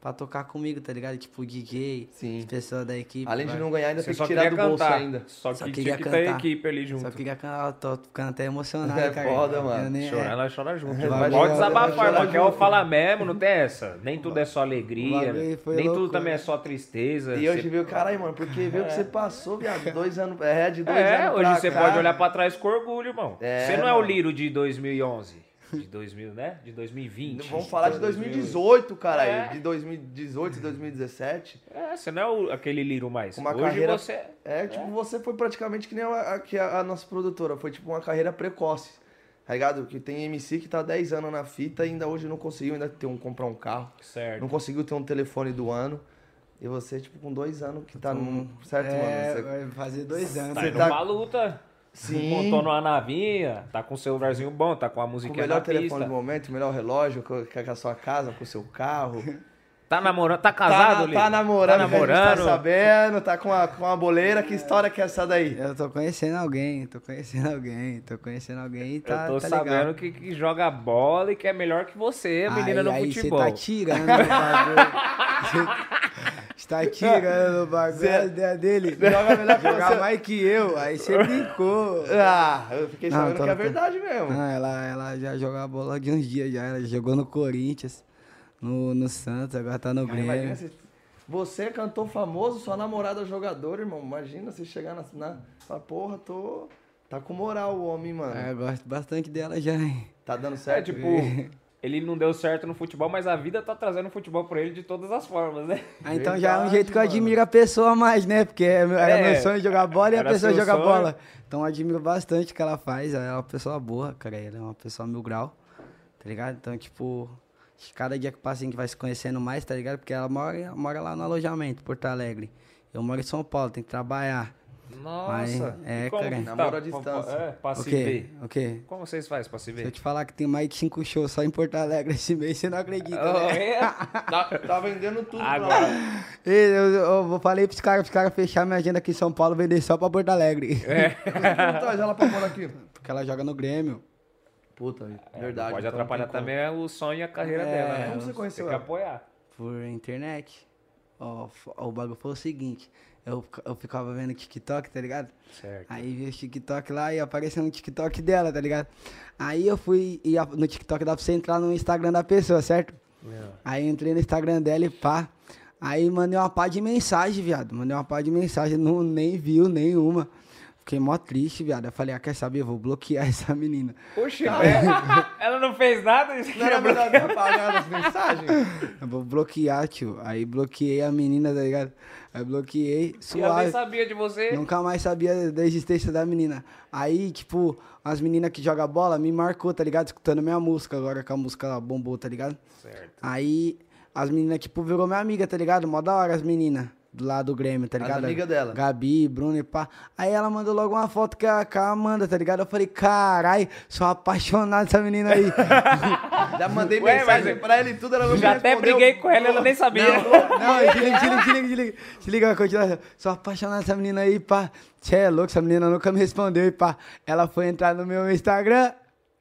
pra tocar comigo, tá ligado? Tipo, o DJ, Sim. as pessoas da equipe. Além de vai. não ganhar, ainda Você tem que só tirar do bolso cantar. ainda. Só Só que tinha que ter a cantar. equipe ali junto. Só queria cantar, eu tô ficando até emocionado, É cara. foda, mano. Nem- Chorar, é. ela chora junto. Vai Pode desabafar, irmão. Quer eu falar mesmo, não tem essa. Nem tudo é só alegria. foi Nem tudo loucura. também é só tristeza. E hoje Você- viu, caralho, mano, porque viu que você passou, viado, dois anos, é, de dois É, anos hoje pra você pode olhar pra trás com orgulho, irmão. É, você não é o. Liro de 2011. De 2000, né? De 2020. Vamos falar de 2018, caralho, É. de 2018 e 2017. É, você não é o- aquele Liro mais. Uma Hoje carreira- você... É, tipo, você foi praticamente que nem a, a- que a, a nossa produtora, foi tipo uma carreira precoce, tá ligado? Que tem MC que tá 10 anos na fita e ainda hoje não conseguiu ainda ter um, comprar um carro, Certo. não conseguiu ter um telefone do ano. E você, tipo, com dois anos que tá no. Certo, É, mano? Você- vai fazer dois anos. Tá Você indo tá- pra luta. Sim. Montou numa navinha, tá com um celularzinho bom, tá com a Com o musiquinha melhor na telefone pista. do momento, o melhor relógio, com, a sua casa, com o seu carro. Tá namorando? Tá casado, tá, tá namorando, Tá que a gente namorando? tá sabendo, tá com a, com a boleira. Que história que é essa daí? Eu tô conhecendo alguém, tô conhecendo alguém, tô conhecendo alguém e tá, Eu tô tá sabendo que, que joga bola e que é melhor que você, a menina aí, no aí futebol. Você tá tirando o bagulho. Você tá tirando o bagulho a ideia dele. Joga melhor que Jogar você. mais que eu. Aí você brincou. Ah, eu fiquei Não, sabendo que é verdade mesmo. Ah, ela, ela já joga bola de uns dias já. Ela jogou no Corinthians, no, no Santos, agora tá no Imagina Grêmio. se você é cantor famoso, sua namorada é jogador, irmão. Imagina você chegar na. na fala, porra, tô. Tá com moral o homem, mano. Ah, eu gosto bastante dela já, hein? Tá dando É, certo? tipo, ele não deu certo no futebol, mas a vida tá trazendo futebol pra ele de todas as formas, né? Ah, então já é um Verdade, jeito que eu mano. admiro a pessoa mais, né? Porque era É, meu sonho jogar bola e a pessoa joga sonho. bola. Então eu admiro bastante o que ela faz. Ela é uma pessoa boa, cara. Ela é uma pessoa mil grau, tá ligado? Então, tipo, cada dia que passa a gente vai se conhecendo mais, tá ligado? Porque ela mora, mora lá no alojamento, Porto Alegre. Eu moro em São Paulo, tem que trabalhar. Nossa. é, E como cara. que Namoro tá? à distância. É, pra O se quê? ver. O quê? Como vocês fazem pra se Se eu te falar que tem mais de cinco shows só em Porto Alegre esse mês, você não acredita, Oh, né? é? Tá, tá vendendo tudo pra Agora, Eu, eu, eu falei pros caras, pros caras fechar minha agenda aqui em São Paulo, vender só pra Porto Alegre. É. Por que não traz ela pra aqui? Porque ela joga no Grêmio. Puta, É, verdade. não pode então atrapalhar tem como. também o sonho e a carreira É, dela, né? como você conheceu Tem que ela? apoiar. por internet. Ó, o bagulho foi o seguinte, eu, eu ficava vendo TikTok, tá ligado? Certo. Aí vi o TikTok lá e apareceu um TikTok dela, tá ligado? Aí eu fui, e no TikTok dá pra você entrar no Instagram da pessoa, certo? Aí eu entrei no Instagram dela e pá. Aí mandei uma pá de mensagem, viado. Mandei uma pá de mensagem, não, nem viu nenhuma. Fiquei mó triste, viado. Eu falei, ah, quer saber? Eu vou bloquear essa menina. Oxe, é. ela não fez nada? Isso Não era é melhor ter apagado as mensagens? Eu vou bloquear, tio. Aí bloqueei a menina, tá ligado? Aí bloqueei, E ela nem suave. sabia de você. Nunca mais sabia da existência da menina. Aí, tipo, as meninas que jogam bola me marcou, tá ligado? Escutando minha música, agora que a música bombou, tá ligado? Certo. Aí, as meninas, tipo, virou minha amiga, tá ligado? Mó da hora as meninas. Do lado do Grêmio, tá ligado? amigas dela. Gabi, Bruno e pá. Aí ela mandou logo uma foto que a, com a Amanda, tá ligado? Eu falei, carai, sou apaixonado dessa menina aí. Já mandei Ué, mensagem mas- pra ele e tudo, ela não Já até respondeu. briguei com ela, ela nem sabia. Não, se liga, se liga, se liga, se liga. Se liga, continua. Sou apaixonado dessa menina aí, pá. Você é louco, essa menina nunca me respondeu, e pá. Ela foi entrar no meu Instagram,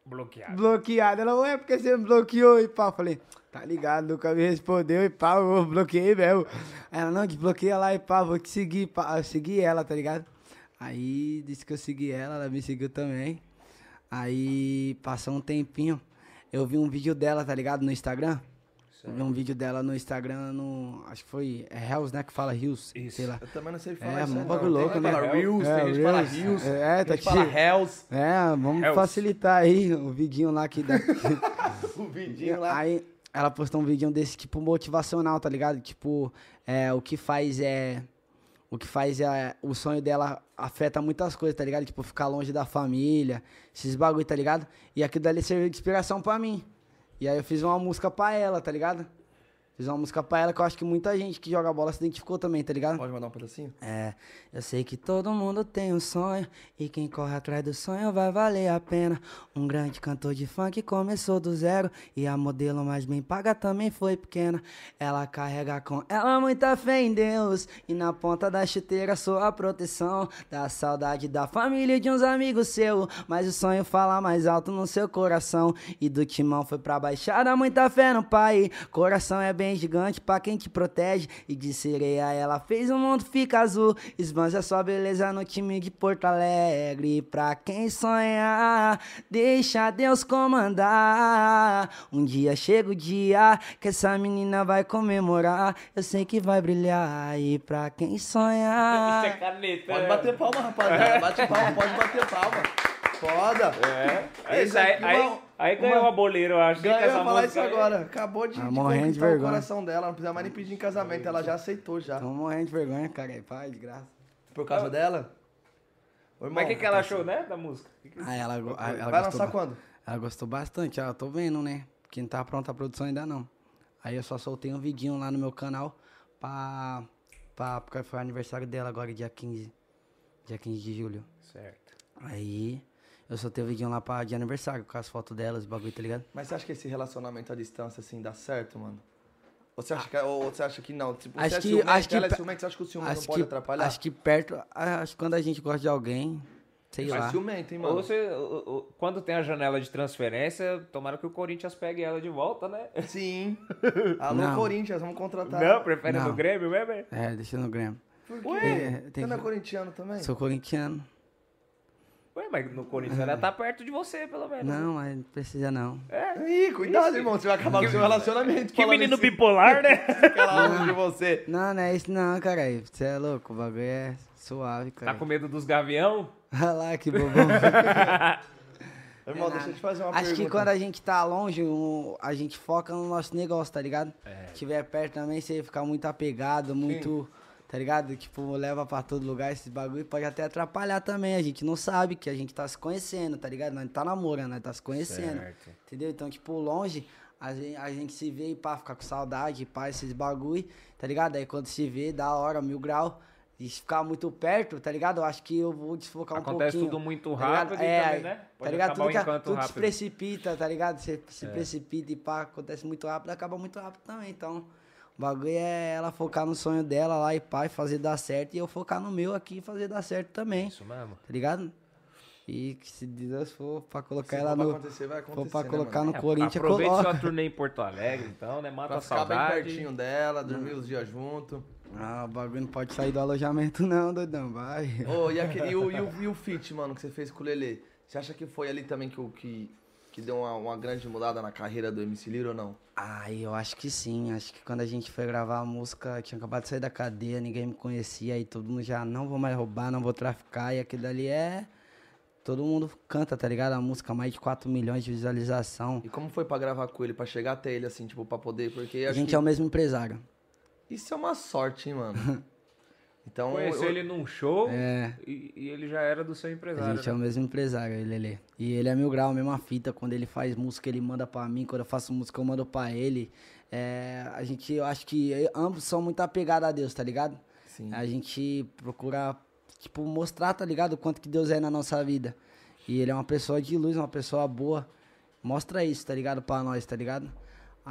Bloqueado. bloqueada. Ela, ué, porque você me bloqueou, e pá. Falei, tá ligado, nunca me respondeu, e pá, eu bloqueei mesmo. Aí ela, não, desbloqueia lá, e pá, vou te seguir, pá. Eu segui ela, tá ligado? Aí disse que eu segui ela, ela me seguiu também. Aí passou um tempinho, eu vi um vídeo dela, tá ligado, no Instagram. Eu vi um vídeo dela no Instagram, no. Acho que foi. É Hells, né? Que fala Hills. Isso. Sei lá. Eu também não sei falar É, um bagulho louco, tem né? que falar Reels, É, tem gente que fala. Reels, É, tem tá gente fala Hells. É, vamos Hells. facilitar aí o vidinho lá que dá. O vidinho lá. Aí ela postou um vídeo desse tipo motivacional, tá ligado? Tipo, é, o que faz é. O que faz é. O sonho dela afeta muitas coisas, tá ligado? Tipo, ficar longe da família, esses bagulho, tá ligado? E aquilo dali serviu de inspiração pra mim. E aí eu fiz uma música pra ela, tá ligado? Fiz uma música pra ela que eu acho que muita gente que joga bola se identificou também, tá ligado? Pode mandar um pedacinho? É, eu sei que todo mundo tem um sonho e quem corre atrás do sonho vai valer a pena. Um grande cantor de funk começou do zero e a modelo mais bem paga também foi pequena. Ela carrega com ela muita fé em Deus e na ponta da chuteira sua proteção. Da saudade da família e de uns amigos seu, mas o sonho fala mais alto no seu coração. E do timão foi pra baixada, muita fé no pai. Coração é bem gigante pra quem te protege. E de sereia ela fez o mundo fica azul. Esbanja sua beleza no time de Porto Alegre. Pra quem sonhar, deixa Deus comandar. Um dia chega o dia que essa menina vai comemorar. Eu sei que vai brilhar. E pra quem sonhar. Isso é caneta. Pode bater palma, rapaziada. Bate palma, pode bater palma. Foda. É. Esse Isso aí, aqui, aí, uma- aí ganhou uma- a boleira, eu acho. Ganhou, eu ia falar isso agora. Acabou de, Ah, de morrendo de conquistar o vergonha. coração dela. Não precisa mais nem pedir em casamento. Ela já aceitou já. Tô morrendo de vergonha, cara. É pai, de graça. Por causa dela? Ô, irmão, Mas o que, que ela achou, né, da música? Que que- Ah, ela, ah, ela Vai lançar ba- quando? Ela gostou bastante, ela tô vendo, né? Que não tá pronta a produção ainda não. Aí eu só soltei um vidinho lá no meu canal pra, pra. Porque foi o aniversário dela agora, dia 15. Dia 15 de julho. Certo. Aí eu soltei o vidinho lá pra de aniversário, com as fotos delas, o bagulho, tá ligado? Mas você acha que esse relacionamento à distância, assim, dá certo, mano? Ou você acha que, ou você acha que não? Tipo, Acho você é que- ciumento, acho que ela é ciumento, você acha que o ciúme não Acho pode que, atrapalhar? acho que perto. Acho que quando a gente gosta de alguém, sei Mas lá. ciumento, hein, Ou mano? você, o- o- quando tem a janela de transferência, tomara que o Corinthians pegue ela de volta, né? Sim. Alô, Não. Corinthians, vamos contratar. Não, prefere Não. no Grêmio mesmo? é? É, deixa no Grêmio. Por quê? Ué, tem você não é corintiano também? Sou corintiano. Ué, mas no Corinthians ela tá perto de você, pelo menos. Não, mas não precisa não. Ih, cuidado, irmão, você vai acabar com o seu relacionamento. Que menino isso, bipolar, né? Aquela onda de você. Não, não é isso não, cara. Você é louco, o bagulho é suave, cara. Tá com medo dos gavião? Olha lá, que bobão. Irmão, É deixa eu te fazer uma Acho pergunta. que quando a gente tá longe, um- a gente foca no nosso negócio, tá ligado? É. Se tiver perto também, você fica muito apegado, muito. Tá ligado? Tipo, leva pra todo lugar esses bagulho pode até atrapalhar também. A gente não sabe que a gente tá se conhecendo, tá ligado? Nós tá namorando, nós tá se conhecendo. Certo. Entendeu? Então, tipo, longe, a gente, a gente se vê e pá, ficar com saudade, pá, esses bagulho, tá ligado? Aí quando se vê, da hora, mil grau. E se ficar muito perto, tá ligado? Eu acho que eu vou desfocar um Acontece pouquinho. tudo muito tá ligado? rápido e é, também, né? Tá Pode ligado? acabar Tudo, que, tudo se. É. precipita, tá ligado? Você se precipita e pá, acontece muito rápido, acaba muito rápido também. Então, o bagulho é ela focar no sonho dela lá e e fazer dar certo. E eu focar no meu aqui e fazer dar certo também. Isso mesmo. Tá ligado? E que se Deus for pra colocar Se ela for pra no. acontecer, vai For acontecer, pra né, colocar mano? no É, Corinthians, aproveite coloca. sua turnê em Porto Alegre, então, né? Mata Pra a ficar bem saudade. pertinho dela, dormir os dias junto. Ah, o bagulho não pode sair do alojamento, não, doidão, vai. Ô, e, aquele, e, o, e, o, e o feat, mano, que você fez com o Lelê? Você acha que foi ali também que, o- que, que deu uma, uma grande mudada na carreira do MC Liro ou não? Ah, eu acho que sim. Acho que quando a gente foi gravar a música, tinha acabado de sair da cadeia, ninguém me conhecia, aí todo mundo já não vou mais roubar, não vou traficar, e aquilo ali é. Todo mundo canta, tá ligado? A música, mais de 4 milhões de visualização. E como foi pra gravar com ele, pra chegar até ele, assim, tipo, pra poder? Porque A gente que é o mesmo empresário. isso é uma sorte, hein, mano? Então, Conheceu eu- ele num show É. e, e ele já era do seu A empresário. gente é o né? mesmo empresário, ele, ele. E ele é mil grau, a mesma fita. Quando ele faz música, ele manda pra mim. Quando eu faço música, eu mando pra ele. É, a gente, eu acho que ambos são muito apegados a Deus, tá ligado? Sim. A gente procura, tipo, mostrar, tá ligado? O quanto que Deus é na nossa vida. E ele é uma pessoa de luz, uma pessoa boa. Mostra isso, tá ligado? Pra nós, tá ligado?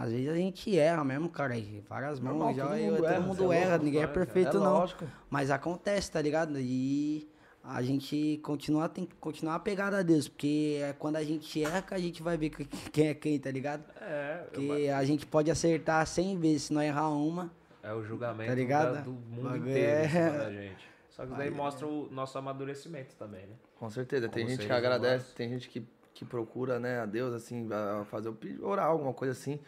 Às vezes a gente erra mesmo, cara. E várias mãos, Normal, já, todo eu- mundo todo erra, mundo você é erra, louco, ninguém é é. perfeito, É não. Mas acontece, tá ligado? E a gente continua, tem que continuar apegado a Deus, porque é quando a gente erra que a gente vai ver que- quem é quem, tá ligado? É, Porque a gente pode acertar 100 vezes, se não errar uma. é o julgamento Tá ligado? do mundo Bagulho inteiro é- em cima da gente. Só que isso daí mostra o nosso amadurecimento também, né? Com certeza. Tem Como gente que agradece, humanos. tem gente que, que procura, né, a Deus, assim, a fazer orar, alguma coisa assim.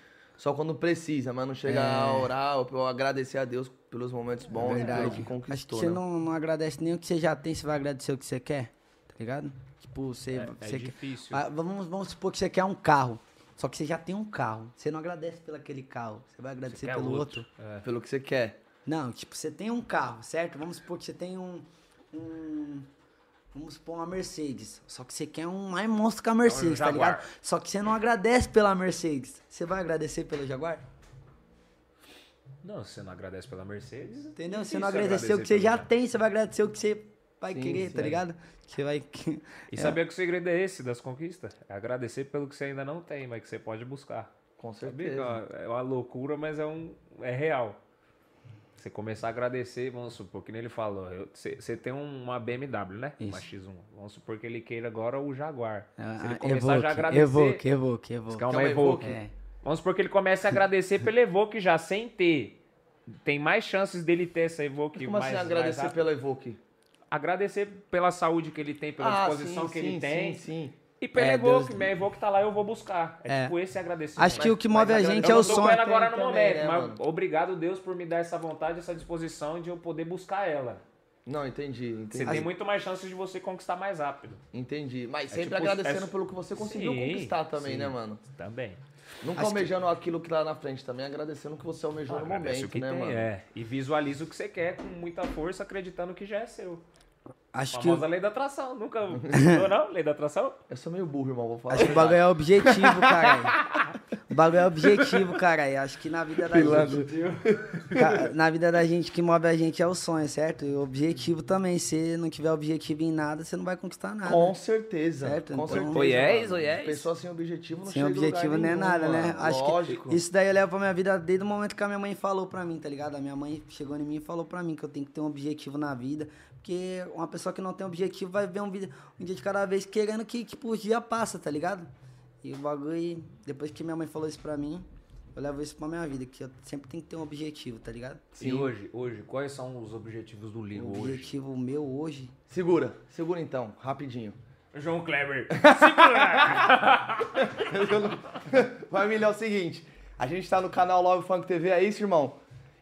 Só quando precisa, mas não chega a orar ou, agradecer a Deus pelos momentos bons e pelo que É. Verdade. Acho que conquistou. você né? não, não agradece nem o que você já tem, você vai agradecer o que você quer, tá ligado? Tipo, você, É, é você quer- difícil. Ah, vamos, vamos supor que você quer um carro. Só que você já tem um carro. Você não agradece pelo aquele carro. Você vai agradecer quer pelo outro. É. Pelo que você quer. Não, tipo, você tem um carro, certo? Vamos supor que você tem um. um vamos supor uma Mercedes. Só que você quer um mais monstro que a Mercedes, tá ligado? Só que você não agradece pela Mercedes. Você vai agradecer pelo Jaguar? Não, você não agradece pela Mercedes. Entendeu? Você não agradecer o que você já tem, você vai agradecer o que você vai Sim, querer, sim. tá ligado? Você vai. E É. sabia que o segredo é esse das conquistas? É agradecer pelo que você ainda não tem, mas que você pode buscar. Com Sabia certeza. é uma loucura, mas é, um, é real. Você começar a agradecer, vamos supor, que nem ele falou, eu- você tem um- uma BMW, né? Uma Isso. X1. Vamos supor que ele queira agora o Jaguar. Se ele Ah, começar já a agradecer. Evoque, Evoque, Evoque. Uma Quer uma Evoque. É. Vamos supor que ele comece a agradecer pelo Evoque já, sem ter. Tem mais chances dele ter essa Evoque Como mais assim mais agradecer rápido. pela Evoque? Agradecer pela saúde que ele tem, pela Ah, disposição sim, que sim, ele tem. Sim, sim. E pela É, Evoque, Deus- minha Evoque tá lá, eu vou buscar. É, É. tipo esse agradecimento. Acho que o que move a mas gente eu é não o tô sonho. com ela agora no momento, também, né, mas mano? obrigado Deus por me dar essa vontade, essa disposição de eu poder buscar ela. Não, entendi, Você entendi. tem muito mais chances de você conquistar mais rápido. Entendi. Mas É sempre tipo, agradecendo é- pelo que você conseguiu Sim, conquistar também, sim. né, mano? Também. Nunca Acho que- almejando aquilo que tá na frente também, agradecendo o que você almejou no Agradece momento, o que né, tem, mano? É. E visualiza o que você quer com muita força, acreditando que já é seu. Acho que, Famosa o- lei da atração. Nunca viu, não? Lei da atração? Eu sou meio burro, irmão, vou falar. acho que o bagulho é objetivo, cara. O bagulho é objetivo, cara. E acho que na vida da gente. Ca- Na vida da gente, que move a gente é o sonho, certo? E o objetivo também. Se não tiver objetivo em nada, você não vai conquistar nada. Com certeza. Certo, com então- certeza. Oi, és. Pessoa sem objetivo não Sem objetivo não é nenhum, nada, né? mano. Acho Lógico. que isso daí eu levo pra minha vida desde o momento que a minha mãe falou pra mim, tá ligado? A minha mãe chegou em mim e falou pra mim que eu tenho que ter um objetivo na vida. Porque uma pessoa que não tem objetivo vai ver um, vida, um dia de cada vez querendo que, tipo, o dia passa, tá ligado? E o bagulho, depois que minha mãe falou isso pra mim, eu levo isso pra minha vida, que eu sempre tenho que ter um objetivo, tá ligado? E hoje, hoje, quais são os objetivos do Ligo O hoje? objetivo meu hoje. Segura, segura então, rapidinho. João Kleber. Família, é o seguinte, a gente tá no canal Love Funk TV, é isso, irmão?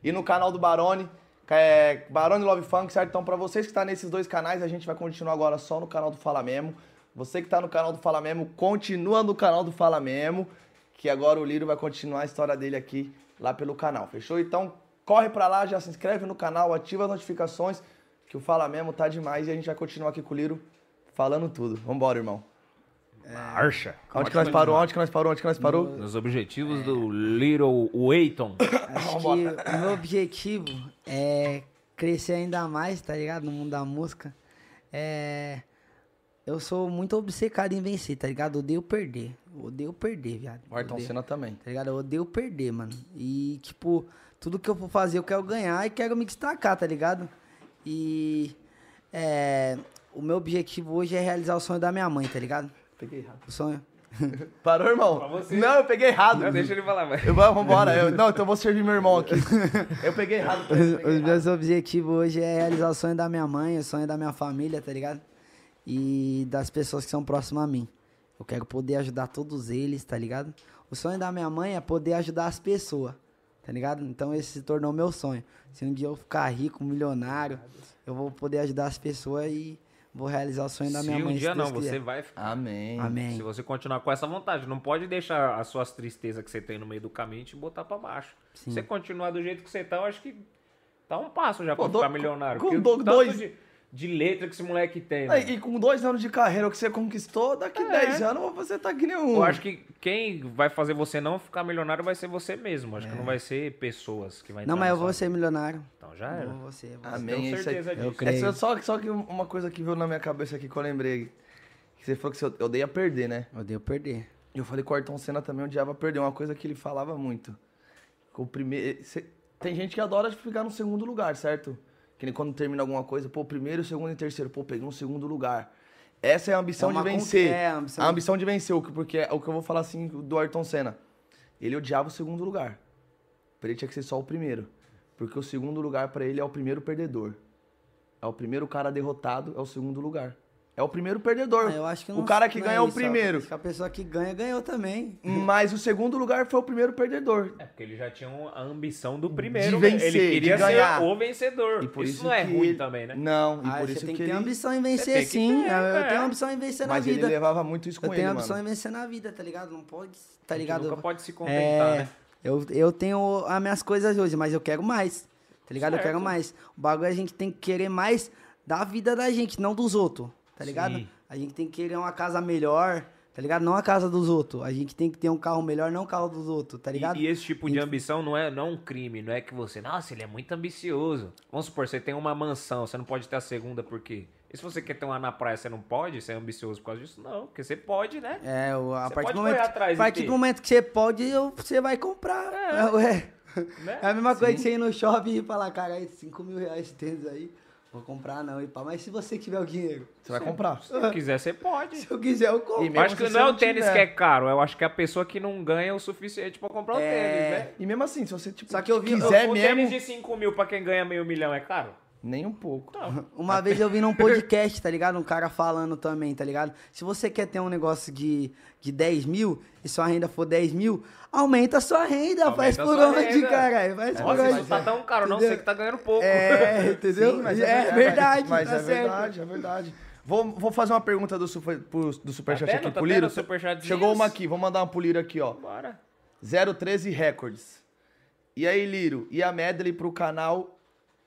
E no canal do Barone, que é Barone Love Funk, certo? Então, pra vocês que tá nesses dois canais, a gente vai continuar agora só no canal do Fala Memo. Você que tá no canal do Fala Memo, continua no canal do Fala Memo, que agora o Liro vai continuar a história dele aqui lá pelo canal, fechou? Então, corre pra lá, já se inscreve no canal, ativa as notificações, que o Fala Memo tá demais e a gente vai continuar aqui com o Liro falando tudo. Vambora, irmão. Marcha. Onde que nós parou? Onde que nós parou? Onde que nós parou? Nos objetivos do Little Waiton. Acho que o meu objetivo é crescer ainda mais, tá ligado? No mundo da música. É. Eu sou muito obcecado em vencer, tá ligado? Eu odeio perder. Eu odeio perder, viado. O Ayrton Odeio- Senna também. Tá ligado? Eu odeio perder, mano. E, tipo, tudo que eu for fazer eu quero ganhar e quero me destacar, tá ligado? E. É. O meu objetivo hoje é realizar o sonho da minha mãe, tá ligado? Peguei errado. O sonho. Parou, irmão? Não, eu peguei errado. Não, deixa ele falar, vai. Eu, vamos embora. Eu, não, então eu vou servir meu irmão aqui. Eu peguei errado. eu Os, peguei os errado. meus objetivos hoje é realizar o sonho da minha mãe, o sonho da minha família, tá ligado? E das pessoas que são próximas a mim. Eu quero poder ajudar todos eles, tá ligado? O sonho da minha mãe é poder ajudar as pessoas, tá ligado? Então esse se tornou meu sonho. Se um dia eu ficar rico, milionário, eu vou poder ajudar as pessoas e vou realizar o sonho da Se minha mãe. um dia se não, você vai ficar. Amém. Amém. Se você continuar com essa vontade, não pode deixar as suas tristezas que você tem no meio do caminho te botar pra baixo. Se você continuar do jeito que você tá, eu acho que tá um passo já pra Pô, do- ficar milionário. com tanto dois- de, de letra que esse moleque tem, Aí, mano. E com dois anos de carreira o que você conquistou, daqui 10 anos você tá que nem um. Eu acho que quem vai fazer você não ficar milionário vai ser você mesmo. Acho que não vai ser pessoas que vai Não, mas eu vou ser milionário. Então já era. Eu vou ser. vou ser. Amém. Tenho certeza disso. Eu creio. Essa- só, só que uma coisa que veio na minha cabeça aqui que eu lembrei. Que você falou que você odeia perder, né? Eu odeio perder. E eu falei que o Ayrton Senna também odiava perder. Uma coisa que ele falava muito. O primeiro, cê- tem gente que adora ficar no segundo lugar, certo? Que nem quando termina alguma coisa, pô, primeiro, segundo e terceiro, pô, peguei um segundo lugar. Essa é a ambição É de vencer. é, a ambição- a ambição de vencer, porque é o que eu vou falar assim do Ayrton Senna. Ele odiava o segundo lugar. Pra ele tinha que ser só o primeiro. Porque o segundo lugar pra ele é o primeiro perdedor. É o primeiro cara derrotado, é o segundo lugar. É o primeiro perdedor. Ah, Eu acho que o não- cara que não ganha é o isso, ó. primeiro. A pessoa que ganha, ganhou também. Mas o segundo lugar foi o primeiro perdedor. É, porque ele já tinha a ambição do primeiro. vencer, ele queria de ganhar. ser o vencedor. E por isso, isso, não é que ruim ele- também, né? Não, e Ah, por você isso tem que que ter ele... ambição em vencer, sim. ter, eu, eu é. tenho ambição em vencer na Mas vida. ele levava muito isso com Eu ele, tenho mano. ambição em vencer na vida, tá ligado? Não pode, tá ligado? nunca pode se contentar, é, né? eu, eu tenho as minhas coisas hoje, mas eu quero mais. Tá ligado? Eu quero Certo. mais. O bagulho a gente tem que querer mais da vida da gente, não dos outros. Tá ligado? Sim. A gente tem que querer uma casa melhor, tá ligado? Não a casa dos outros. A gente tem que ter um carro melhor, não o carro dos outros, tá ligado? E, e esse tipo de ambição não é, não é um crime, não é que você, nossa, ele é muito ambicioso. Vamos supor, você tem uma mansão, você não pode ter a segunda por quê? E se você quer ter uma na praia, você não pode ser ambicioso por causa disso? Não, porque você pode, né? É, a Você partir do momento, a partir do momento que você pode, você vai comprar. É, ué. Né? É a mesma coisa que você ir no shopping e falar, cara, aí 5 mil reais esse tênis aí, vou comprar não. E pá, mas se você tiver o dinheiro, Você vai comprar. Se você quiser, você pode. se eu quiser, eu compro. E Eu mesmo acho que se não é o tênis tiver. que é caro, eu acho que é a pessoa que não ganha o suficiente pra comprar o É. tênis, né? E mesmo assim, se você tipo, Só que eu vi- quiser o mesmo... tênis de 5 mil pra quem ganha meio milhão é caro? Nem um pouco. Uma vez eu vi num podcast, tá ligado? Um cara falando também, tá ligado? Se você quer ter um negócio de, de 10 mil e sua renda for 10 mil, aumenta a sua renda, Aumenta faz por onde, renda. caralho? Faz por Nossa, onde. isso tá tão caro, não, você que tá ganhando pouco. É, entendeu? Sim, mas é, verdade, Mas tá é certo. verdade, é verdade. Vou, vou fazer uma pergunta do, super, pro- do Superchat Tá aqui? Tá pro Liro. tendo superchatzinhos? Chegou uma aqui, vou mandar uma pro Liro aqui, ó. Bora. 013 Records. E aí, Liro, e a medley pro canal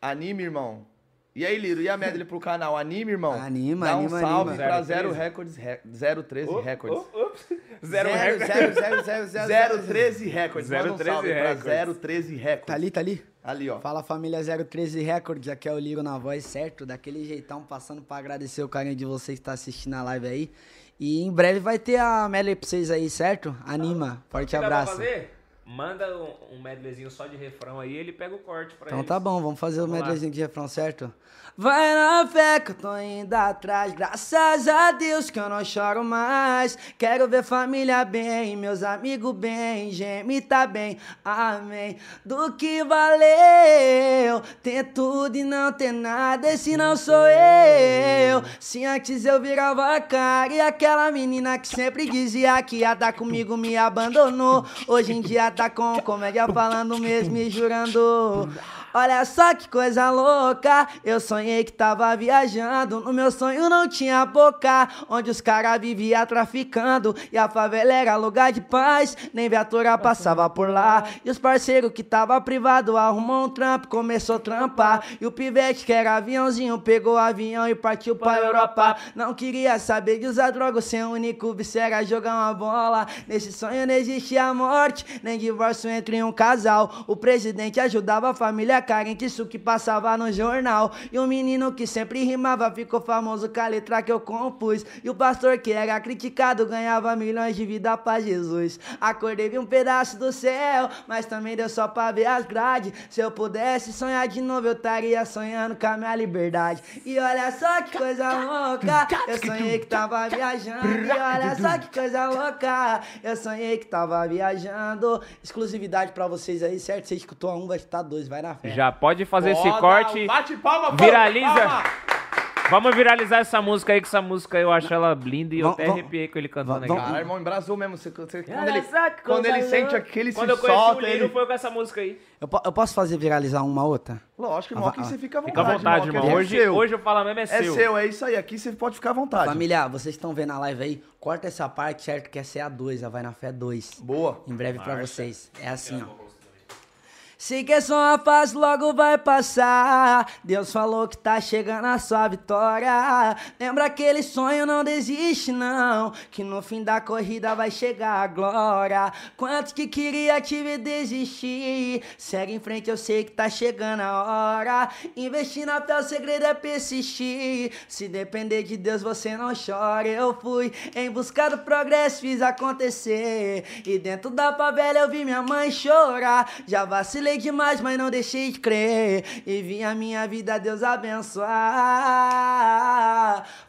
Anime, irmão? E aí, Liro, e a medley pro canal? Anima, irmão? Anima, Dá anima, um salve anima. pra 013. Zero Records, re- 013 Records. Ups, Zero Zero, zero, zero, zero, zero, zero. 013 Records. Manda um 013 salve Records. pra 013 Records. Tá ali, tá ali? Ali, ó. Fala família 013 Records, aqui é o Ligo na voz, certo? Daquele jeitão, passando pra agradecer o carinho de vocês que tá assistindo a live aí. E em breve vai ter a medley pra vocês aí, certo? Anima, forte O que dá pra abraço. fazer? Manda um, um medleyzinho só de refrão aí, ele pega o corte pra Então eles. tá bom, vamos fazer o Vamos lá. medleyzinho de refrão, certo? Vai na fé que eu tô indo atrás, graças a Deus que eu não choro mais. Quero ver família bem, meus amigos bem, geme tá bem, amém. Do que valeu ter tudo e não ter nada, esse não sou eu. Se antes eu virava a cara e aquela menina que sempre dizia que ia dar comigo me abandonou. Hoje em dia tá com comédia falando mesmo e jurando. Olha só que coisa louca, eu sonhei que tava viajando, no meu sonho não tinha boca, onde os caras viviam traficando, e a favela era lugar de paz, nem viatura passava por lá, e os parceiros que tava privado arrumou um trampo, começou a trampar, e o pivete que era aviãozinho, pegou o avião e partiu pra Europa, não queria saber de usar droga, seu único vício era jogar uma bola, nesse sonho não existia morte, nem divórcio entre um casal, o presidente ajudava a família carente, isso que passava no jornal. E o menino que sempre rimava ficou famoso com a letra que eu compus. E o pastor que era criticado ganhava milhões de vida pra Jesus. Acordei vi um pedaço do céu, mas também deu só pra ver as grades. Se eu pudesse sonhar de novo, eu estaria sonhando com a minha liberdade. E olha só que coisa louca, eu sonhei que tava viajando. E olha só que coisa louca, eu sonhei que tava viajando. Exclusividade pra vocês aí, certo? Você escutou um, vai escutar dois, vai na fé. Já pode fazer esse Foda, corte. Bate palma, Viraliza. palma. Vamos viralizar essa música aí, que essa música eu acho ela linda e eu até arrepiei com ele cantando aqui. Cara, irmão, embrasou mesmo. Você, você- quando ele, quando ele sente louca. aqui, ele Quando se eu conheci solta. o Liro Ele... foi com essa música aí. Eu, po- eu posso fazer viralizar uma outra? Lógico, irmão, aqui Ah, você fica à vontade. Fica à vontade, irmão. aqui é Hoje, seu. hoje eu falo mesmo é É seu. seu, é isso aí. Aqui você pode ficar à vontade. Família, vocês estão vendo a live aí? Corta essa parte, certo? Que essa é a 2, a Vai na Fé 2. Boa. Em breve pra vocês. É assim, ó. Sei que só uma fase, logo vai passar. Deus falou que tá chegando a sua vitória. Lembra aquele sonho, não desiste, não. Que no fim da corrida vai chegar a glória. Quanto que queria te ver desistir. Segue em frente, eu sei que tá chegando a hora. Investir na fé, o segredo é persistir. Se depender de Deus, você não chora. Eu fui em busca do progresso, fiz acontecer. E dentro da favela eu vi minha mãe chorar. Já vacilei demais, mas não deixei de crer. E vi a minha vida Deus abençoar.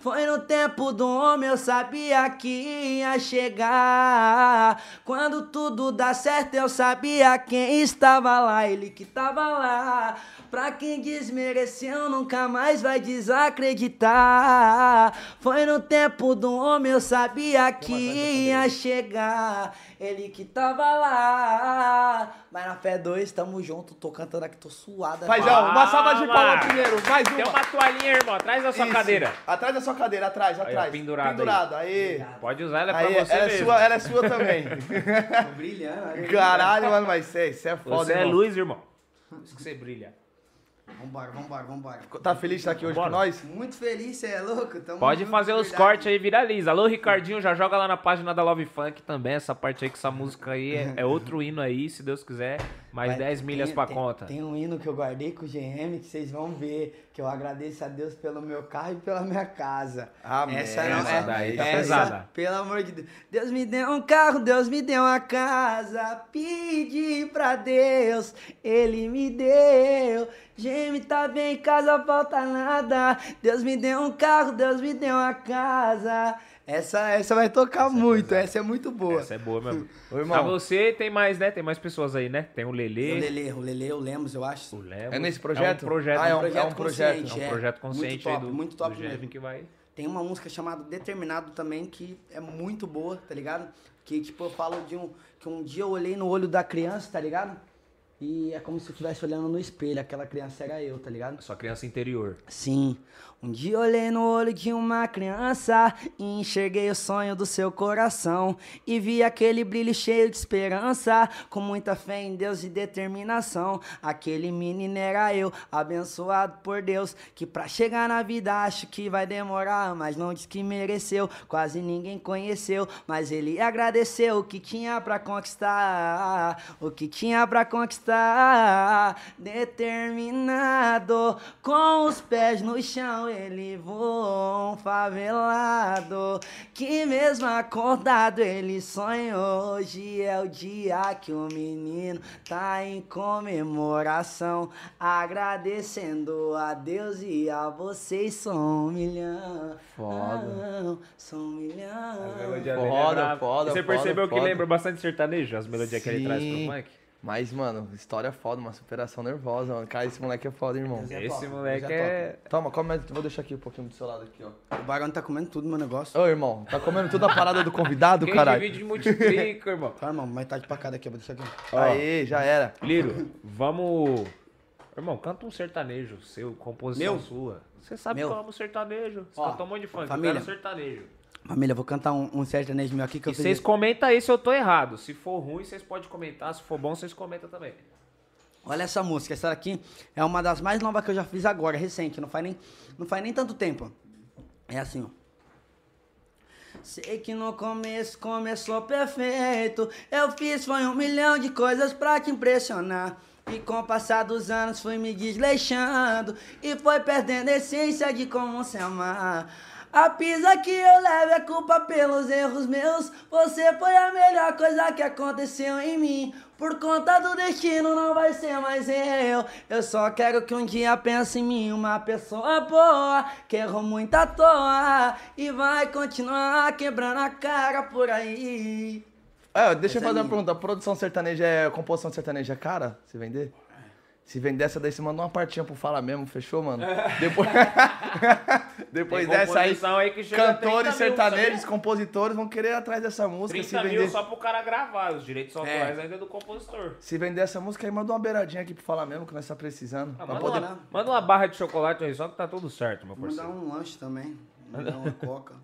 Foi no tempo do homem, eu sabia que ia chegar. Quando tudo dá certo, eu sabia quem estava lá. Ele que estava lá. Pra quem desmereceu, nunca mais vai desacreditar. Foi no tempo do homem, eu sabia que ia chegar. Ele que tava lá. Mas na fé 2, tamo junto. Tô cantando aqui, tô suada. Paizão, uma salva de Palma. palmas primeiro. Mais uma. Tem uma toalhinha, irmão, atrás da sua Isso. cadeira. Atrás da sua cadeira, atrás, Aí, ó, atrás. pendurado aí. Pendurado, aí. Pode usar ela é Aí, pra você ela, é mesmo. sua, ela é sua também. Tô brilhando. aí. Caralho, mano, mas isso é, isso é foda, Você é irmão. luz, irmão. Isso que você brilha. Vambora, vambora, vambora. Tá feliz de estar aqui hoje Bora. com nós? Muito feliz, cê é louco? Tamo Pode fazer os cortes aí, viraliza. Alô, Ricardinho, já joga lá na página da Love Funk também, essa parte aí, que essa música aí é, é outro hino aí, se Deus quiser. Mais Vai- 10 milhas tem- pra tem- conta. Tem um hino que eu guardei com o GM que vocês vão ver. Que eu agradeço a Deus pelo meu carro e pela minha casa. Amém. Essa não é. daí tá essa, pesada. Pelo amor de Deus. Deus me deu um carro, Deus me deu uma casa. Pedi pra Deus, Ele me deu. GM tá bem em casa, falta nada. Deus me deu um carro, Deus me deu uma casa. Essa, essa vai tocar muito, essa é muito boa. Essa é boa mesmo. Ô, irmão. Pra você, tem mais, né? Tem mais pessoas aí, né? Tem o O Lelê, Lele, o Lele, o Lemos, eu acho. o Lemos. É nesse projeto? É um projeto, Ah, é um- projeto é um projeto. consciente, é um é. projeto consciente muito top, aí do, muito top do mesmo. que vai... Tem uma música chamada Determinado também, que é muito boa, tá ligado? Que, tipo, eu falo de um... Que um dia eu olhei no olho da criança, tá ligado? E é como se eu estivesse olhando no espelho, aquela criança era eu, tá ligado? Sua criança interior. Sim. Um dia olhei no olho de uma criança e enxerguei o sonho do seu coração e vi aquele brilho cheio de esperança, com muita fé em Deus e determinação. Aquele menino era eu, abençoado por Deus, que pra chegar na vida acho que vai demorar, mas não diz que mereceu. Quase ninguém conheceu, mas ele agradeceu o que tinha pra conquistar, o que tinha pra conquistar, determinado com os pés no chão ele voou um favelado que mesmo acordado ele sonhou. Hoje é o dia que o menino tá em comemoração, agradecendo a Deus e a vocês. Sou um milhão. Foda. Sou um milhão. Foda, foda, Você foda, percebeu que foda. lembra bastante sertanejo, as melodias que ele traz pro Sim. funk? Mas, mano, história foda, uma superação nervosa, mano. Cara, esse moleque é foda, irmão. Esse top, moleque Zé é. Toma, come, vou deixar aqui um pouquinho do seu lado aqui, ó. O Barão tá comendo tudo meu negócio. Ô, irmão, tá comendo toda a parada do convidado, Quem caralho? divide multiplica, irmão. Tá, irmão, metade pra cada aqui, eu vou deixar aqui. Aê, já era. Liro, vamos. Irmão, canta um sertanejo seu, composição Meu? sua. Você sabe Meu? que eu amo sertanejo. Você Ó, cantou um monte de funk, família. eu quero sertanejo. Família, vou cantar um, um sertanejo meu aqui que E eu fiz. vocês comentam aí se eu tô errado. Se for ruim, vocês podem comentar. Se for bom, vocês comentam também. Olha essa música, essa daqui é uma das mais novas que eu já fiz agora, recente, não faz nem, não faz nem tanto tempo. É assim, ó. Sei que no começo começou perfeito. Eu fiz foi um milhão de coisas pra te impressionar. E com o passar dos anos fui me desleixando. E foi perdendo a essência de como se amar. A pisa que eu levo é culpa pelos erros meus. Você foi a melhor coisa que aconteceu em mim. Por conta do destino não vai ser mais eu. Eu só quero que um dia pense em mim uma pessoa boa. Que errou muito à toa. E vai continuar quebrando a cara por aí. É, deixa eu Essa é fazer uma minha. pergunta. Produção sertaneja é. Composição sertaneja é cara? Se vender? Se vender essa daí, você manda uma partinha pro Fala mesmo, fechou, mano? Depois, Depois Tem dessa aí, aí que chega a 30 cantores mil, sertanejos, compositores vão querer ir atrás dessa música. 30 Se mil vender, só pro cara gravar. Os direitos autorais É. ainda é do compositor. se vender essa música aí, manda uma beiradinha aqui pro Falar mesmo, que nós tá precisando. Ah, manda, poder- uma, manda uma barra de chocolate aí só que tá tudo certo, meu Vou mandar parceiro. um lanche também. Mandar uma coca.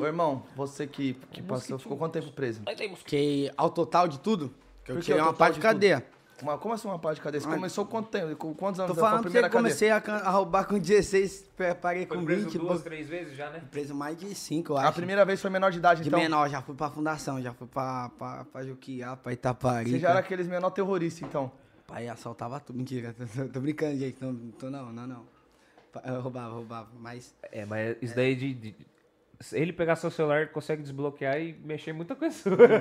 Ô, irmão, você que, que passou, ficou quanto tempo preso? Fiquei ao total de tudo. Que eu tirei uma parte de de cadeia. Uma, como assim uma parte de cadeia? Você Ai. começou quanto tempo? Com quantos anos Tô falando pra você primeira que cadeia? comecei a, a roubar com 16, pe- parei Foi com preso 20. duas, pô. três vezes já, né? Preso mais de 5, eu A acho. primeira vez foi menor de idade, De então? menor, já fui pra fundação, já fui pra, pra, pra Juquiá, pra Itaparica. Você já era aqueles menor terroristas, então? Pai, assaltava tudo. Mentira, tô, tô- tô brincando, gente. Não, tô não, não, não. Eu roubava, roubava. Mas É, mas isso daí de, de- se ele pegar seu celular, ele consegue desbloquear e mexer em muita coisa.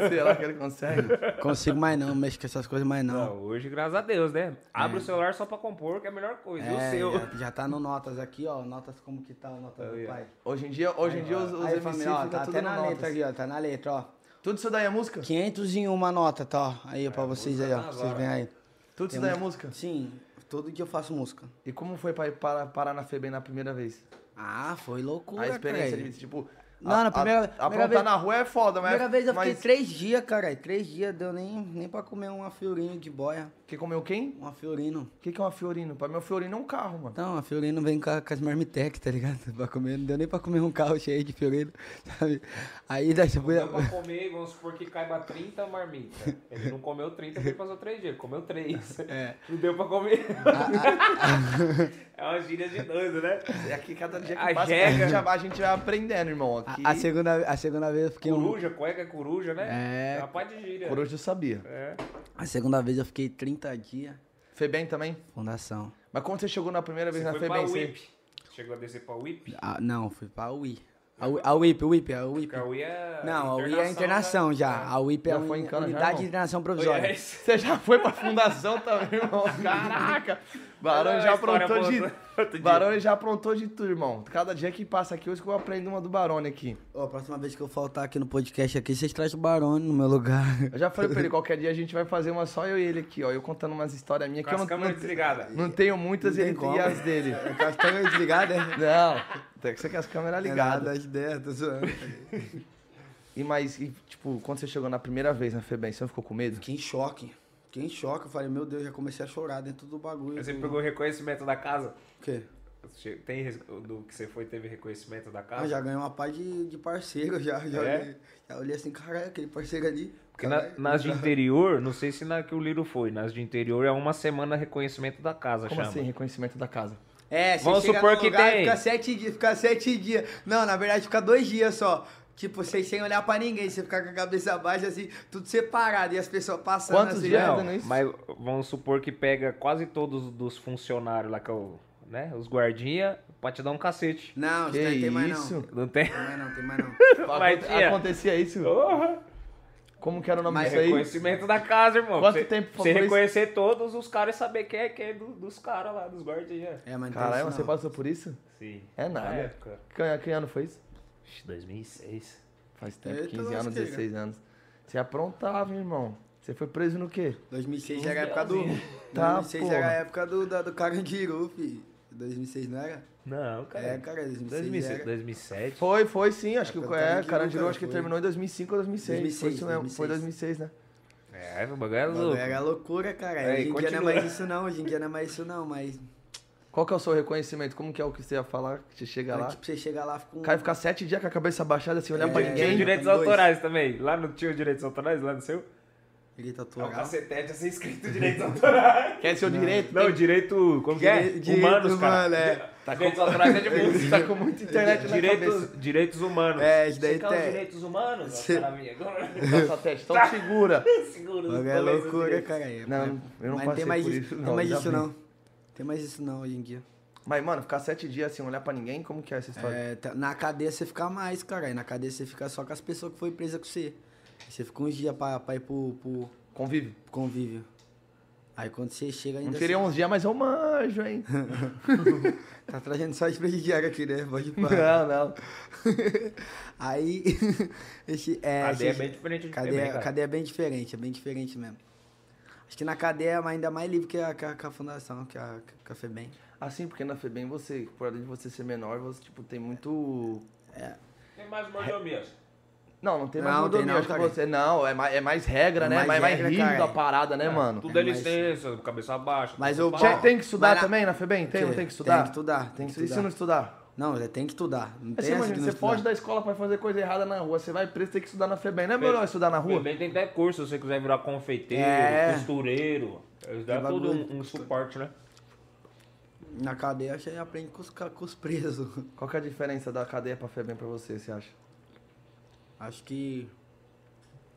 Sei lá que ele consegue. consigo mais não, mexo com essas coisas mais não. Não, hoje, graças a Deus, né? Abre o celular só pra compor, que é a melhor coisa. E o É, seu. já, já tá no Notas aqui, ó. Notas como que tá o Notas do pai. Hoje em dia, hoje em dia os, os Aí, MC família, ó, tá tudo até na notas. letra aqui, ó. Tá na letra, ó. Tudo isso daí é música? 501 nota, tá, ó. Aí, ó, pra vocês aí, ó. tá Pra vocês verem aí. Tudo isso daí é música? Sim, todo dia eu faço música. E como foi pra ir para, parar na FEBEM na primeira vez? Ah, foi loucura, a experiência cara. de, tipo... Não, a- na primeira- a- primeira vez- na rua é foda, mas... Primeira vez eu fiquei mas... três dias, caralho. Três dias deu nem, nem pra comer uma fiorinho de boia. Que comeu quem? Uma fiorino. O que, que é uma Fiorino? Pra mim, um Fiorino é um carro, mano. Não, a Fiorino vem com, a- com as marmitex, tá ligado? Pra comer, não deu nem pra comer um carro cheio de Fiorino, sabe? Aí daí você foi. Deu pra comer, vamos supor que caiba 30 marmitas. Ele não comeu 30 porque ele passou 3 dias, comeu 3. É. Não deu pra comer. é uma gíria de doido, né? E aqui, cada dia que A passa, a gente, vai- a gente vai aprendendo, irmão. Aqui, A, a segunda, a segunda vez eu fiquei. um- Coruja, cueca é coruja, né? É. É uma parte de gíria. hoje eu sabia. É. A segunda vez eu fiquei 30 dias. FEBEM também? Fundação. Mas quando você chegou na primeira vez Você na foi pra FEBEM, você... WIP. Chegou a descer pra WIP? Ah, não, fui pra UI. A, Ui- a WIP, a WIP, a WIP. Porque a WIP é. Não, a UI é internação né? já. A WIP é Já a foi em uni- cana já, Unidade irmão? de Internação É. Provisória. Você já foi pra fundação também, irmão? Caraca! Barão já aprontou de... Barone já aprontou de tudo, irmão. Cada dia que passa aqui, hoje que eu aprendo uma do Barone aqui. Ó, a próxima vez que eu faltar aqui no podcast aqui, vocês trazem o Barone no meu lugar. Eu já falei pra ele, qualquer dia a gente vai fazer uma só eu e ele aqui, ó. Eu contando umas histórias minhas Com que eu as não, câmeras não, desligadas. não tenho muitas Não tem ele como. e as dele. Com as câmeras desligadas, né? Não, tem que ser com as câmeras ligadas. Nada, as ideias, tô zoando. E mas, e, tipo, quando você chegou na primeira vez na FEBEM, você não ficou com medo? Fiquei em choque. Fiquei em choque, eu falei, meu Deus, já comecei a chorar dentro do bagulho. Você do- pegou o reconhecimento da casa? O quê? Tem do que você foi, teve reconhecimento da casa? Ah, já ganhei uma paz de, de parceiro, já. Já, É? olhei, já olhei assim, caralho, aquele parceiro ali. Porque na- caralho, nas de interior, não sei se na que o Liro foi, nas de interior é uma semana reconhecimento da casa, Como chama. assim, reconhecimento da casa? É, você Vamos chega supor no que lugar, tem. Fica sete dias, fica sete dias. Não, na verdade fica dois dias só. Tipo, vocês sem olhar pra ninguém, você ficar com a cabeça baixa, assim, tudo separado, e as pessoas passando Quantos assim. dias? ó. Não, fazendo isso? mas vamos supor que pega quase todos dos funcionários lá, que é o, né, os guardinha, pra te dar um cacete. Não, Que isso daí tem mais não. isso? Não tem? Tem mais não, tem mais não. Mas. Acontecia isso? Porra! Como que era o nome Mas disso aí? Reconhecimento da casa, irmão. Quanto você- tempo Você foi isso? reconhecer todos os caras e saber quem é quem é do- dos caras lá, dos guardinhas. É, mas não Caralho, você não. passou por isso? Sim. É nada. Na época. Que, que ano foi isso? Ixi, 2006. Faz tempo, Eita, 15 anos, lasqueira. 16 anos. Você aprontava, hein, irmão. Você foi preso no quê? 2006 já era a época do... Tá, 2006 já era a porra. época do, da, do Carandiru, fi. 2006 não era? Não, cara. É, cara, 2006 2006, era. 2007. Foi, foi sim. Acho que o é, Carandiru, cara, acho que foi. terminou em 2005 ou 2006. foi 2006, isso mesmo. Foi 2006. 2006, né? É, o bagulho é bagulho louco. Era loucura, cara. Aí, Hoje em dia não é mais isso não, hoje em dia não é mais isso não, mas... Qual que é o seu reconhecimento? Como que é o que você ia falar? Que você chega lá. Tipo, você chega lá, fica um... O cara fica sete dias com a cabeça baixada assim, olhar É, pra Tinha ninguém. direitos Tem dois. autorais também. Lá não tinha direitos autorais, lá no seu? Ele É o tatuou. cacetete a ser escrito direitos autorais. Quer seu direito? Não, direito. Como que é? Dire- direito Humanos, cara. humano, é. Direitos autorais é de música. Tá com muita internet na direitos, cabeça. direitos humanos. É, isso daí Você tem. direitos humanos? Cê- Cara minha. Nossa, Tete, então segura. Segura O bagulho é loucura, direitos. cara. É, Não, é- eu não mas não passei tem mais por isso, isso, Tem não, mais isso não. Tem mais isso não hoje em dia. Mas, mano, ficar sete dias assim, olhar pra ninguém, como que é essa história? É, tá- na cadeia você fica mais, cara. Aí na cadeia você fica só com as pessoas que foi presa com você. Você fica uns dias pra, pra ir pro, pro Convívio. convívio. Aí quando você chega ainda. Não queria uns dias, mas eu manjo, hein? Tá trazendo só de presidiário aqui, né? Pode parar. Não, não. Aí. esse, é, Cadeia é bem diferente de cadeia, também, cadeia é bem diferente, é bem diferente mesmo. Acho que na cadeia é ainda mais livre que a, que a, que a fundação, que a, que a FEBEM. Assim, porque na FEBEM você, por além de você ser menor, você, tipo, tem muito... Tem mais mordomias. Não, não tem mais Não, mordomia, não, você... Não, é mais, é mais regra, É né? mais Mais, mais rígido a parada, né, mano? Tudo é mais- licença, cabeça baixa. Mas eu- tem que estudar na- também na FEBEM? Tem, não Tem, tem que estudar? tem que estudar, tem que que... E se estudar. não estudar? Não, você tem que estudar. Não tem imagina, você foge da escola pra fazer coisa errada na rua, você vai preso, tem que estudar na FEBEM. Não é melhor estudar na rua? Também tem até curso, se você quiser virar confeiteiro, É. costureiro. Tem tudo bagulho. um, um suporte, né? Na cadeia você aprende com os, com os presos. Qual que é a diferença da cadeia pra FEBEM pra você, você acha? Acho que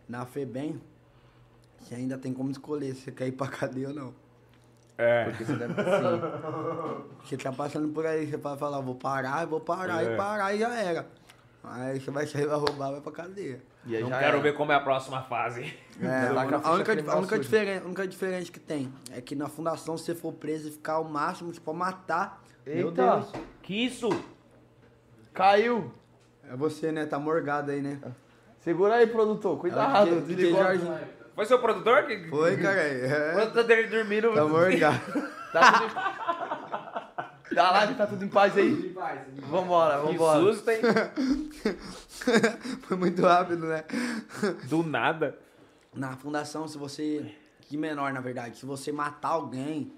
na FEBEM você ainda tem como escolher se você quer ir pra cadeia ou não. É. Porque você deve... Sim. Você tá passando por aí, você pode falar, vou parar, vou parar, É. e parar e já era. Aí você vai sair, vai roubar, vai pra cadeia. E aí Não já quero era. ver como é a próxima fase. É, a única, a, única diferença, a única diferença que tem é que na fundação, se você for preso e ficar ao máximo, você pode matar. Meu Eita. Deus. Que isso? Caiu! É você, né? Tá morgado aí, né? Segura aí, produtor. Cuidado. DJ desligou. Jorginho. Foi seu produtor? Que... Foi, cara. O É. produtor dele dormindo. Tá morgado. Tá tudo em... Da live tá tudo em paz aí? Vambora, Que vambora. susto, hein? Foi muito rápido, né? Do nada. Na fundação, se você. Que menor, na verdade. Se você matar alguém,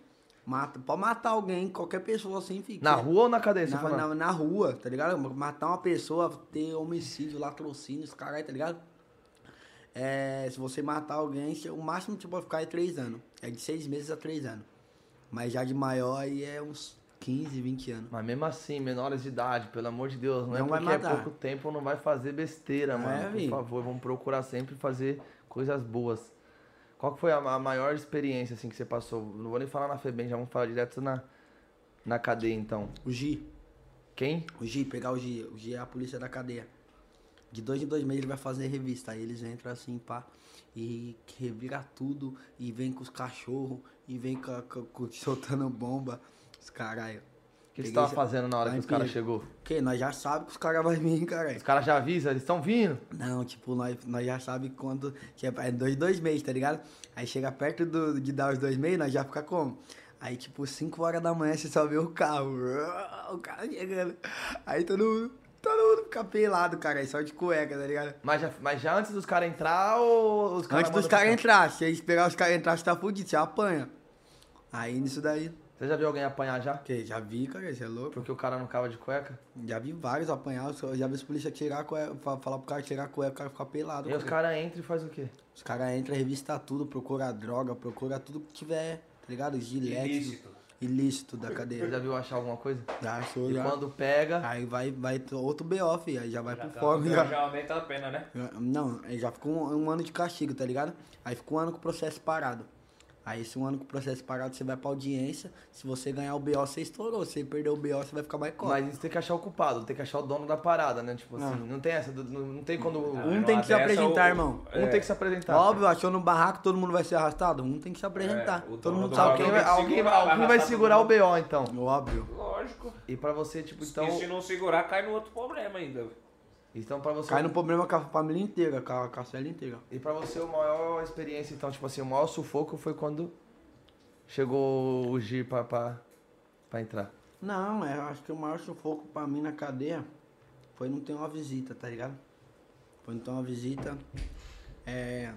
mata. Pode matar alguém, qualquer pessoa assim, fica. Na rua ou na cadeia, Na, na, na rua, tá ligado? Matar uma pessoa, ter homicídio, latrocínio, esse caralho, tá ligado? É, se você matar alguém, o máximo que você pode ficar é três anos. É de seis meses a três anos. Mas já de maior aí é uns 15, 20 anos. Mas mesmo assim, menores de idade, pelo amor de Deus, não, é Não vai porque é matar. pouco tempo, não vai fazer besteira, É, mano. Por vi. favor, vamos procurar sempre fazer coisas boas. Qual que foi a, a maior experiência assim que você passou? Não vou nem falar na FEBEM, já vamos falar direto na, na cadeia então. O Gi, Quem? o Gi, pegar o Gi. O Gi é a polícia da cadeia. De dois em dois meses ele vai fazer revista. Aí eles entram assim, pá, e revira tudo, e vem com os cachorros, e vem com, com- com- soltando bomba. Os caralho. O que você tava fazendo na hora que os caras chegou? O quê? Nós já sabemos que os caras vão vir, caralho. Os caras já avisam, eles estão vindo. Não, tipo, nós, nós já sabemos quando. Que é é dois, dois meses, tá ligado? Aí chega perto do, de dar os dois meses, nós já fica como? Aí, tipo, 5 horas da manhã você só vê o carro. O cara chegando. Aí todo mundo. Todo mundo fica pelado, cara, só de cueca, tá ligado? Mas já, mas já antes dos caras entrar ou os caras Antes dos caras entrar, se esperar os caras entrar, você tá fudido, você apanha. Aí nisso daí. Você já viu alguém apanhar já? Que já vi, cara, você é louco. Porque o cara não cava de cueca? Já vi vários apanhar, já vi os polícia tirar a cueca, fa- falar pro cara tirar a cueca, o cara ficar pelado. E os cara. caras entram e faz o quê? Os caras entram, revista tudo, procura droga, procura tudo que tiver, tá ligado? Gilete. Ilícito. Ilícito da Você cadeia. já viu achar alguma coisa? Já achou, E já. quando pega, Aí vai, vai outro BO, filho, aí já vai Já, pro tá- já, Já. já aumenta a pena, né? Não, aí já ficou um, um ano de castigo, tá ligado? Aí ficou um ano com o processo parado. Aí esse um ano com o processo parado, você vai pra audiência. Se você ganhar o BO, você estourou. Se você perder o BO, você vai ficar mais cota. mas isso tem que achar o culpado, tem que achar o dono da parada, né? Tipo assim, Ah. não tem essa, não, não tem quando Um tem que se apresentar, irmão. um tem que se apresentar. Óbvio, achou no barraco, todo mundo vai ser arrastado? Um tem que se apresentar. É, todo mundo do sabe Alguém quem vai, alguém, segurar, vai- alguém vai vai segurar o BO então. Óbvio. Lógico. E pra você, tipo, então. e se não segurar, cai no outro problema ainda. Então pra você. Cai no problema com a família inteira, com a, com a inteira. E pra você, o maior experiência, então, tipo assim, o maior sufoco foi quando chegou o Gir pra, pra, pra entrar. Não, é, eu acho que o maior sufoco pra mim na cadeia foi não ter uma visita, tá ligado? Foi não ter uma visita. É.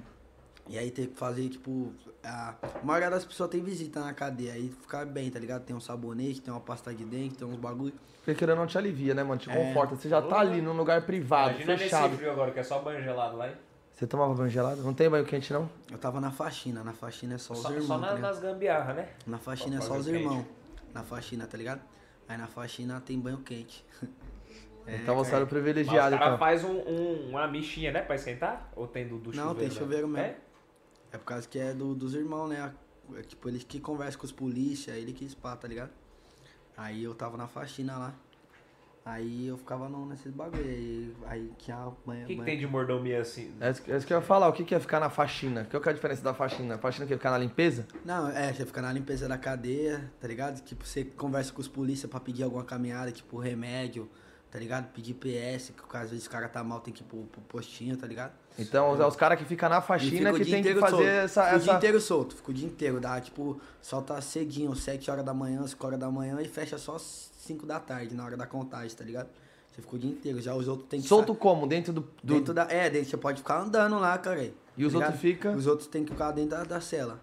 E aí ter que fazer, tipo. A, a maioria das pessoas tem visita na cadeia. Aí ficar bem, tá ligado? Tem um sabonete, tem uma pasta de dente, tem uns bagulho. Porque querendo não te alivia, né, mano? Te É. conforta. Você já tá ali num lugar privado, Imagina fechado. nesse frio agora, que é só banho gelado lá, hein? Você tomava banho gelado? Não tem banho quente, não? Eu tava na faxina, na faxina é só os Só, irmãos. só tá na- ligado? nas gambiarra, né? Na faxina é Só os irmãos. Na faxina, tá ligado? Aí na faxina tem banho quente. É, então você era o Mas privilegiado, o cara então. faz um, um- uma michinha, né, pra esquentar? Ou tem do, do Não, chuveiro? tem né? chuveiro mesmo. É? É por causa que é do, dos irmãos, né? É, tipo, eles que conversam com os polícia, ele que pá, tá ligado? Aí eu tava na faxina lá. Aí eu ficava no, nesses bagulho. Aí, aí tinha banho. O que, que tem de mordomia assim? É isso que é isso que eu ia falar. O que que é ficar na faxina? Qual que é a diferença da faxina? A faxina que é ficar na limpeza? Não, é, você fica na limpeza da cadeia, tá ligado? Tipo, você conversa com os polícia pra pedir alguma caminhada, tipo remédio, tá ligado? Pedir PS, que às vezes o cara tá mal, tem que ir pro, pro postinho, tá ligado? Então, é os caras que ficam na faxina que tem que fazer solto. essa. Fica o dia essa... inteiro solto, fica o dia inteiro. Dá, tipo, solta cedinho, 7 horas da manhã, 5 horas da manhã e fecha só 5 da tarde, na hora da contagem, tá ligado? Você fica o dia inteiro. Já os outros tem que Solto como? Dentro do. do- Dentro da. É, dentro você pode ficar andando lá, cara. E os tá outros ligado? fica? Os outros tem que ficar dentro da, da cela.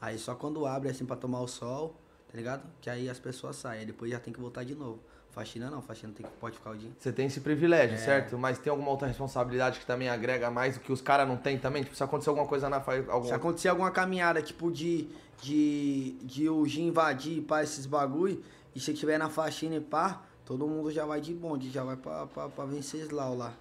Aí só quando abre assim pra tomar o sol, tá ligado? Que aí as pessoas saem. Aí depois já tem que voltar de novo. Faxina não, faxina tem que, pode ficar o dia. Você tem esse privilégio, É. certo? Mas tem alguma outra responsabilidade que também agrega mais o que os caras não têm também? Tipo, se acontecer alguma coisa na fa... Se acontecer alguma caminhada, tipo, de, de, de o Gin invadir pá, esses bagulho, e se tiver na faxina e pá, todo mundo já vai de bonde, já vai pra, pra, pra Venceslau lá.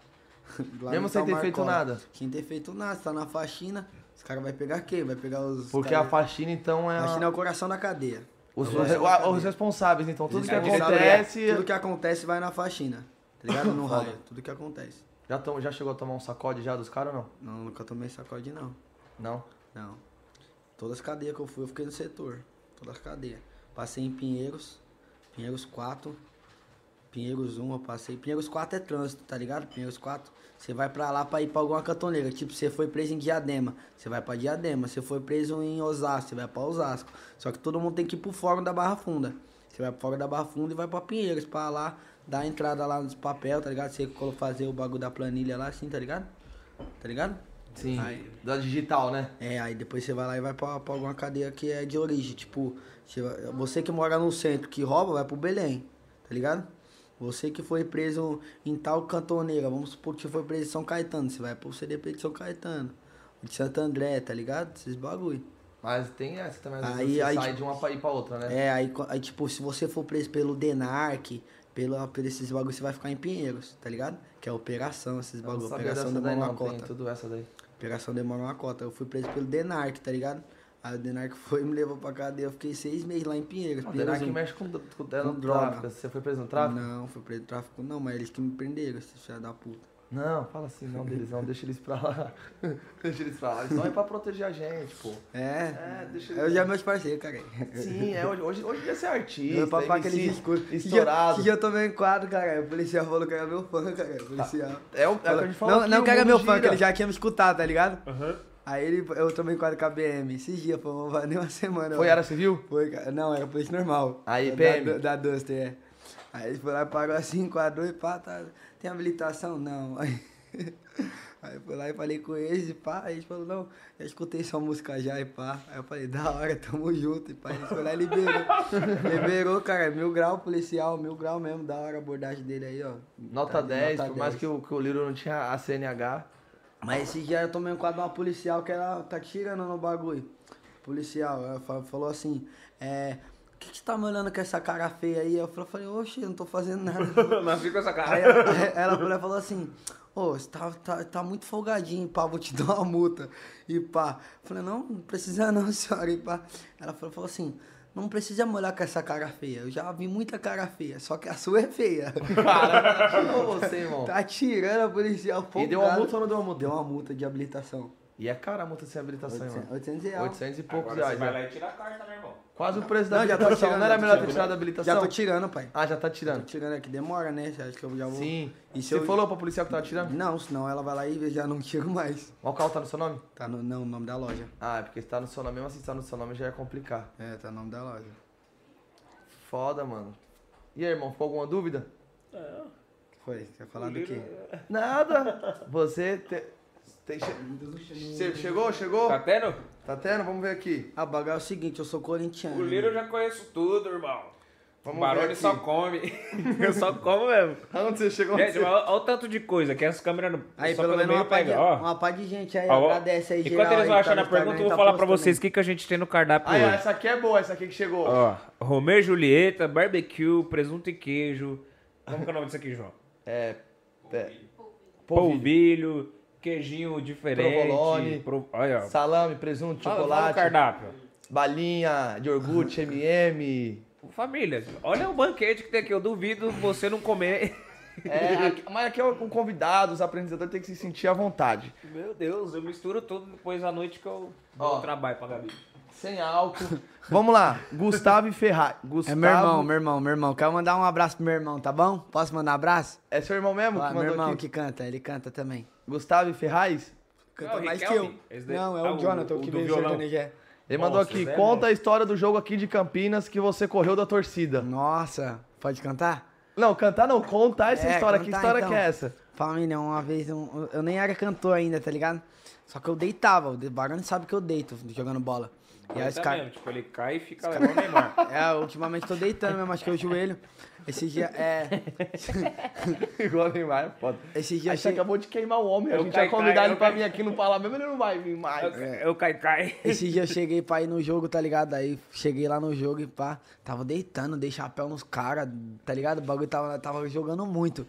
Lá Mesmo sem ter feito Marcola. nada? Sem ter feito nada, você tá na faxina, os caras vai pegar quem? Vai pegar os. Porque cara- a faxina, então, é. A- faxina é o coração da cadeia. Os, os- os responsáveis, então, tudo que acontece. Tudo que acontece vai na faxina. Tá ligado? No raio. Tudo que acontece. Já, tom- já chegou a tomar um sacode já dos caras ou não? Não, nunca tomei sacode, não. Não. Não. Todas as cadeias que eu fui, eu fiquei no setor. Todas as cadeias. Passei em Pinheiros. Pinheiros 4. Pinheiros 1 eu passei. Pinheiros 4 é trânsito, tá ligado? Pinheiros 4. Você vai pra lá pra ir pra alguma cantoneira. Tipo, você foi preso em Diadema. Você vai pra Diadema. Você foi preso em Osasco. Você vai pra Osasco. Só que todo mundo tem que ir pro fórum da Barra Funda. Você vai pro fórum da Barra Funda e vai pra Pinheiros. Pra lá, dar a entrada lá nos papel, tá ligado? Você fazer o bagulho da planilha lá assim, tá ligado? Tá ligado? Sim. Aí- Da digital, né? É, aí depois você vai lá e vai pra, pra alguma cadeia que é de origem. Tipo, você que mora no centro que rouba, vai pro Belém, tá ligado? Você que foi preso em tal cantoneira, vamos supor que você foi preso em São Caetano, você vai pro CDP de São Caetano, de Santo André, tá ligado? Esses bagulho. Mas tem essa também, Aí- você aí, sai tipo- de uma pra ir pra outra, né? É, aí, aí tipo, se você for preso pelo DENARC, pelo, por esses bagulhos, você vai ficar em Pinheiros, tá ligado? Que é operação, esses Eu não bagulho. sabia Operação daí demora não, uma cota. tudo essa daí. Operação demora uma cota. Eu fui preso pelo DENARC, tá ligado? Aí o DENARC foi e me levou pra cadeia. Eu fiquei seis meses lá em Pinheiros. O Pinheiros Denak um. mexe com, com, com, droga. tráfico. Você foi preso no tráfico? Não, fui preso no tráfico não, mas eles que me prenderam, esses filhos da puta. Não, fala assim, não deles, não. Deixa eles pra lá. deixa eles pra lá. Eles só é pra proteger a gente, pô. É, É, deixa eles eu já meus parceiros, cara. Sim, é, hoje, hoje, hoje ia ser artista, pra falar aquele MC, discurso. estourado. Que dia eu tomei um quadro, cara. O policial falou que era meu fã, cara. O policial. É o, é o que a gente falou não, não que era meu fã, que ele já tinha me escutado, tá ligado? Aham. Aí ele, eu tomei quadro com a BM. Esses dias, foi nem uma semana. Foi Área Civil? Foi. Não, era polícia normal. Aí, PM. Da, da Duster, é. Aí ele foi lá e pagou assim, enquadrou e pá, tá, tem habilitação? Não. Aí, aí fui lá e falei com eles e pá, aí eles falaram, não, já escutei sua música já e pá. Aí eu falei, da hora, tamo junto e pá. Ele foi lá e liberou. liberou, cara, mil grau policial, mil grau mesmo, da hora a abordagem dele aí, ó. Nota Tá, 10, nota por mais 10. que o, que o Liro não tinha a CNH. Mas esse dia eu tomei um quadro de uma policial que ela tá tirando no bagulho. Policial, ela fa- falou assim, é. O que, que você tá me olhando com essa cara feia aí? Eu falei, oxe, eu não tô fazendo nada. Nasci com essa Aí cara. ela, ela foi lá e falou assim, ô, você tá, tá, tá muito folgadinho, pá, vou te dar uma multa. E pá. Eu falei, não, não precisa não, senhora. E pá. Ela falou, falou assim, não precisa me olhar com essa cara feia. Eu já vi muita cara feia, só que a sua é feia. Cara, tirou você, irmão. tá tirando a policial E deu uma multa ou não deu uma multa? Deu uma multa de habilitação. E é cara a multa sem habilitação, 800, irmão. 800 reais. 800 e poucos Agora você reais. vai né? lá e tira a carta, né, irmão? Quase o preço da Não, já tô habilitação. tirando, Não era melhor ter tirando. tirado a habilitação? Já tô tirando, pai. Ah, já tá Tô tirando. tirando aqui, demora, né? Você acha que eu já vou... Sim. E se Você eu- falou pra policial que tava tirando? Não, senão ela vai lá e já não tiro mais. O carro tá no seu nome? Tá no, não, o nome da loja. Ah, é porque se tá no seu nome, mesmo assim se tá no seu nome já ia complicar. É, tá no nome da loja. Foda, mano. E aí, irmão, ficou alguma dúvida? Foi, quer falar do quê? Nada. Você te- tem che- Você chegou? Chegou? Tá tendo? Tá tendo? Vamos ver aqui. Ah, o bagulho é o seguinte, eu sou corintiano. O Liro eu já conheço tudo, irmão. Vamos o Barone só come. eu só como mesmo. Aonde você chegou? Gente, mas olha o tanto de coisa que as câmeras não. Aí, só pelo pelo menos uma par, de, uma de gente aí, Ó, agradece aí, Enquanto geral eles vão tá achando no a pergunta, eu vou tá falar pra vocês o que, que a gente tem no cardápio Ah, hoje. essa aqui é boa, essa aqui que chegou. Ó, Romeu e Julieta, barbecue, presunto e queijo. Como que é o nome disso aqui, João? É. é Polvilho, queijinho diferente. Provolone. Pro... Olha, salame, presunto, Fala- fala o chocolate, cardápio. balinha de iogurte, M&M. Família, olha o banquete que tem aqui. Eu duvido você não comer. É, aqui- mas aqui é o convidado, os apresentadores têm que se sentir à vontade. Meu Deus, eu misturo tudo depois à noite que eu Ó. trabalho pra Gabi. Sem álcool. Vamos lá, Gustavo e Ferraz. É Gustavo, meu irmão, meu irmão, meu irmão. Quero mandar um abraço pro meu irmão, tá bom? Posso mandar um abraço? É seu irmão mesmo Ah, que meu mandou irmão aqui? que canta, ele canta também. Gustavo e Ferraz? Canta Não, mais que eu. Não, é ah, o o- Jonathan, o que do veio violão. sertanejo. Ele mandou Nossa, aqui, Zé, conta a história do jogo aqui de Campinas que você correu da torcida. Nossa, pode cantar? Não, cantar não, contar essa É, história. que contar, história então. que é essa? Família, uma vez um- eu nem era cantor ainda, tá ligado? Só que eu deitava, o Barone sabe que eu deito jogando bola. E aí Tá mesmo, Tipo, ele cai e fica igual o Neymar. É, ultimamente tô deitando mesmo, acho que é o joelho. Esse dia, é. Igual o Neymar, é foda. Esse dia A eu gente acabou de queimar o homem. A Eu gente cai, ia convidar cai, ele eu pra vir aqui no Fala mesmo, ele não vai vir mais. Eu cai, cai. Esse dia eu cheguei pra ir no jogo, tá ligado? Aí cheguei lá no jogo e pá, tava deitando, dei chapéu nos caras, tá ligado? O bagulho tava, tava jogando muito.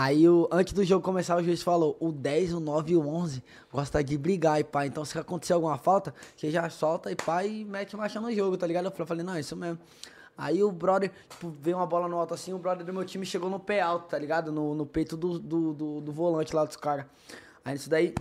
Aí, o, antes do jogo começar, o juiz falou: o 10, o 9 e o 11 gosta de brigar e pá. Então, se acontecer alguma falta, você já solta e pá e mete marcha no jogo, tá ligado? Eu falei: não, é isso mesmo. Aí o brother, tipo, veio uma bola no alto assim, o brother do meu time chegou no pé alto, tá ligado? No, no peito do, do, do, do volante lá dos caras. Aí isso daí,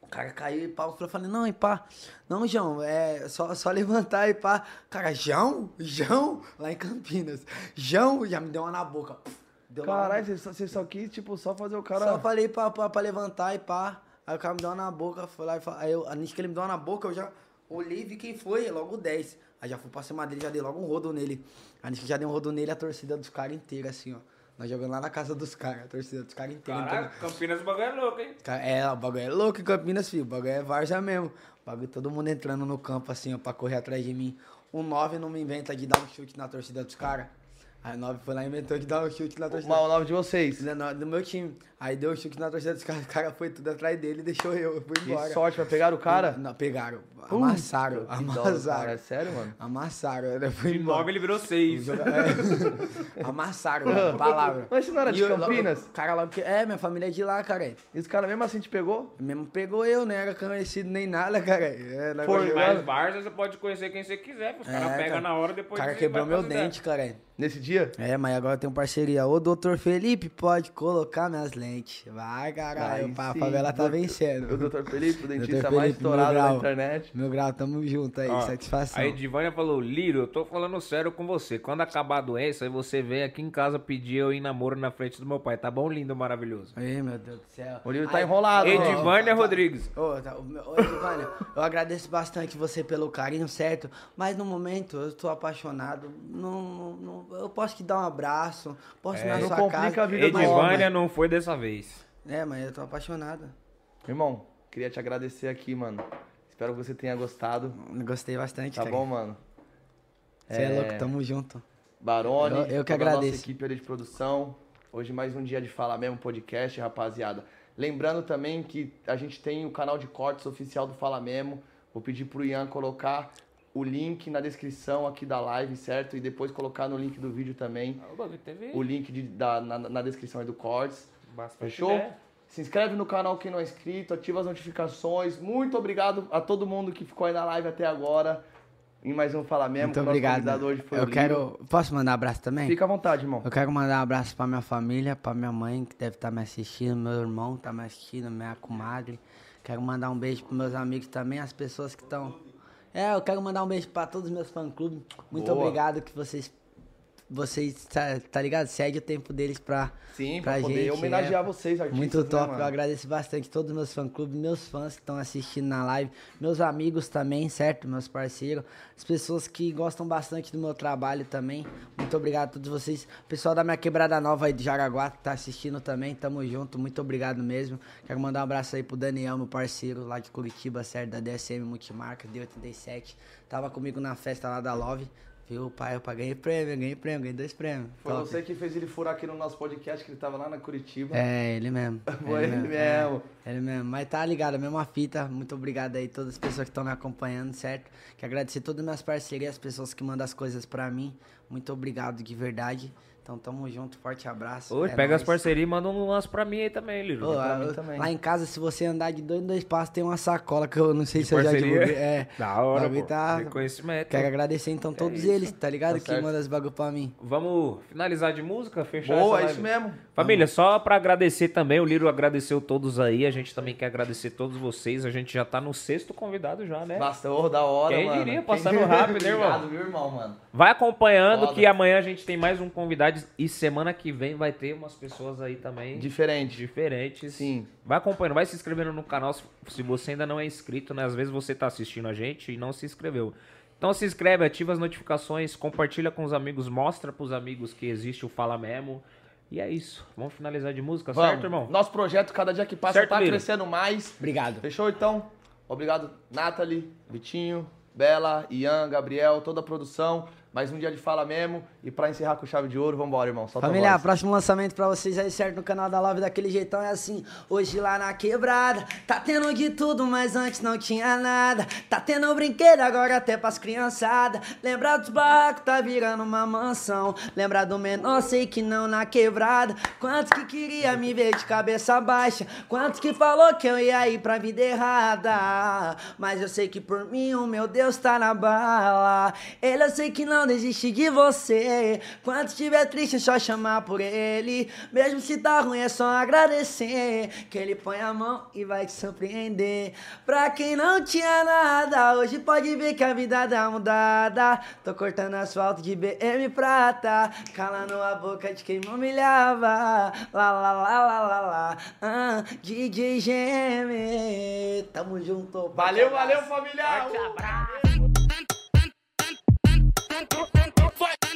o cara caiu e pá, eu falei, não, e pá, não, João, é só, só levantar e pá. Cara, João? João? Lá em Campinas. João? Já me deu uma na boca. Uma- Caralho, você só, você só quis, tipo, só fazer o cara... Só falei pra, pra, pra levantar e pá. Aí o cara me deu uma na boca, foi lá e falou, aí eu, a nisso que ele me deu uma na boca, eu já olhei e vi quem foi, logo 10. Aí já fui pra cima dele, já dei logo um rodo nele. Aí nisso que já dei um rodo nele, a torcida dos caras inteira, assim, ó. Nós jogando lá na casa dos caras, a torcida dos caras inteira. Caraca, Campinas o bagulho é louco, hein? É, o bagulho é louco em Campinas, filho. O bagulho é Varja mesmo. O bagulho, todo mundo entrando no campo assim, ó, pra correr atrás de mim. O 9 não me inventa de dar um chute na torcida dos caras. Aí o 9 foi lá e inventou de dar um chute na torcida. Mal o nome de vocês. Do do meu time. Aí deu um chute na torcida dos caras. O cara foi tudo atrás dele e deixou eu. Eu fui Que embora. sorte, vai pegar o cara? Não, pegaram. Amassaram. Puta, que dó, cara. É Amassaram. sério, mano? Amassaram. Eu fui embora. nove ele virou seis. É. Amassaram, mano, palavra. Mas você não era de E eu- Campinas? o cara logo que. É, minha família é de lá, cara. E os caras mesmo assim te pegou? Mesmo pegou eu, né? Era conhecido nem nada, cara. É, jogando- Mas Barça você pode conhecer quem você quiser. Os caras É, pegam cara. na hora O depois cara você quebrou meu dente, cara. Nesse dia? É, mas agora tem um parceria. Ô, doutor Felipe, pode colocar minhas lentes. Vai, caralho. Aí A favela tá Doutor- vencendo. O Dr. Felipe, o dentista mais Felipe, meu estourado da grau. internet. Meu grau, tamo junto aí. Ó, satisfação. A Edivânia falou, Liro, eu tô falando sério com você. Quando acabar a doença, aí você vem aqui em casa pedir eu ir em namoro na frente do meu pai. Tá bom, lindo, maravilhoso? Ei, meu Deus do céu. O livro tá Ai, enrolado. ó. Edivânia Rodrigues. Ô, tá, ô, Giovanni, eu agradeço bastante você pelo carinho, certo? Mas no momento eu tô apaixonado. Não, não, não- eu posso te dar um abraço, posso ir na É, não sua complica casa. a vida do Edivânia não foi dessa vez. É, mas eu tô apaixonado. Irmão, queria te agradecer aqui, mano. Espero que você tenha gostado. Gostei bastante, Tá cara. bom, mano? Você é... É. louco, tamo junto. Barone, Eu- eu que toda a nossa agradeço. equipe ali de produção. Hoje mais um dia de Fala Mesmo podcast, rapaziada. Lembrando também que a gente tem o canal de cortes oficial do Fala Mesmo. Vou pedir pro Ian colocar o link na descrição aqui da live, certo? E depois colocar no link do vídeo também teve o link de- da, na, na descrição aí do cortes. Fechou? Se inscreve no canal quem não é inscrito, ativa as notificações. Muito obrigado a todo mundo que ficou aí na live até agora. Em mais um Fala Mesmo. Muito que obrigado. convidado hoje foi o Eu quero. Posso mandar um abraço também? Fica à vontade, irmão. Eu quero mandar um abraço pra minha família, pra minha mãe, que deve estar me assistindo, meu irmão tá me assistindo, minha comadre. Quero mandar um beijo pros meus amigos também, as pessoas que estão. É, eu quero mandar um beijo pra todos os meus fã-clubes. Muito Boa. obrigado que vocês. Vocês, tá, tá ligado? Cede o tempo deles pra. Sim, pra pra poder gente, homenagear é. vocês, artistas. Muito né, top, mano? eu agradeço bastante todos os meus fã-clubes, meus fãs que estão assistindo na live, meus amigos também, certo? Meus parceiros, as pessoas que gostam bastante do meu trabalho também. Muito obrigado a todos vocês. O pessoal da minha quebrada nova aí de Jaraguá que tá assistindo também, tamo junto, muito obrigado mesmo. Quero mandar um abraço aí pro Daniel, meu parceiro lá de Curitiba, certo? Da DSM Multimarca, D87. Tava comigo na festa lá da Love. Viu, pai? Eu ganhei prêmio, ganhei prêmio, ganhei dois prêmios. Foi Top. você que fez ele furar aqui no nosso podcast, que ele tava lá na Curitiba. É, ele mesmo. Foi ele mesmo. É, ele mesmo. Mas tá ligado, a mesma fita. Muito obrigado aí, todas as pessoas que estão me acompanhando, certo? Quero agradecer todas as minhas parcerias, as pessoas que mandam as coisas pra mim. Muito obrigado de verdade. Então tamo junto, forte abraço. Oi, É pega as nóis. parcerias e manda um lance pra mim aí também, Liro. Ô, pra a- mim também. Lá em casa, se você andar de dois em dois passos, tem uma sacola que eu não sei De se eu já parceria? divulguei. É, Da hora, pô. Tá... Reconhecimento. Quero agradecer então todos isso. eles, tá ligado? Tá que mandam esse bagulho pra mim. Vamos finalizar de música, fechar Boa, essa é isso mesmo. Família, só pra agradecer também, o Liro agradeceu todos aí, a gente também quer agradecer todos vocês, a gente já tá no sexto convidado já, né? Bastou, da hora, Quem mano. diria, passando rápido, né, irmão? Obrigado, viu, irmão, mano? Vai acompanhando Foda. que amanhã a gente tem mais um convidado e semana que vem vai ter umas pessoas aí também Diferente. diferentes. Sim. Vai acompanhando, vai se inscrevendo no canal se- se você ainda não é inscrito, né? Às vezes você tá assistindo a gente e não se inscreveu. Então se inscreve, ativa as notificações, compartilha com os amigos, mostra pros amigos que existe o Fala Memo. E é isso. Vamos finalizar de música, Vamos. certo, irmão? Nosso projeto, cada dia que passa, Certo, tá crescendo mais. Obrigado. Fechou, então? Obrigado, Nathalie, Vitinho, Bela, Ian, Gabriel, toda a produção. Mais um dia de fala mesmo. E pra encerrar com chave de ouro, vambora, irmão. Solta Família, próximo lançamento pra vocês aí, certo? No canal da Love daquele jeitão é assim. Hoje lá na quebrada, tá tendo de tudo, mas antes não tinha nada. Tá tendo brinquedo agora até pras criançadas. Lembrar dos barcos, tá virando uma mansão. Lembrar do menor, sei que não na quebrada. Quantos que queria me ver de cabeça baixa? Quantos que falou que eu ia ir pra vida errada? Mas eu sei que por mim o meu Deus tá na bala. Ele eu sei que não desiste de você. Quando estiver triste é só chamar por ele. Mesmo se tá ruim é só agradecer. Que ele põe a mão e vai te surpreender. Pra quem não tinha nada, hoje pode ver que a vida dá mudada. Tô cortando asfalto de BM prata. Calando a boca de quem me humilhava. Lá, lá, lá, lá, lá, lá. Ah, DJ Geme. Tamo junto. Valeu, valeu, família! and, and, and,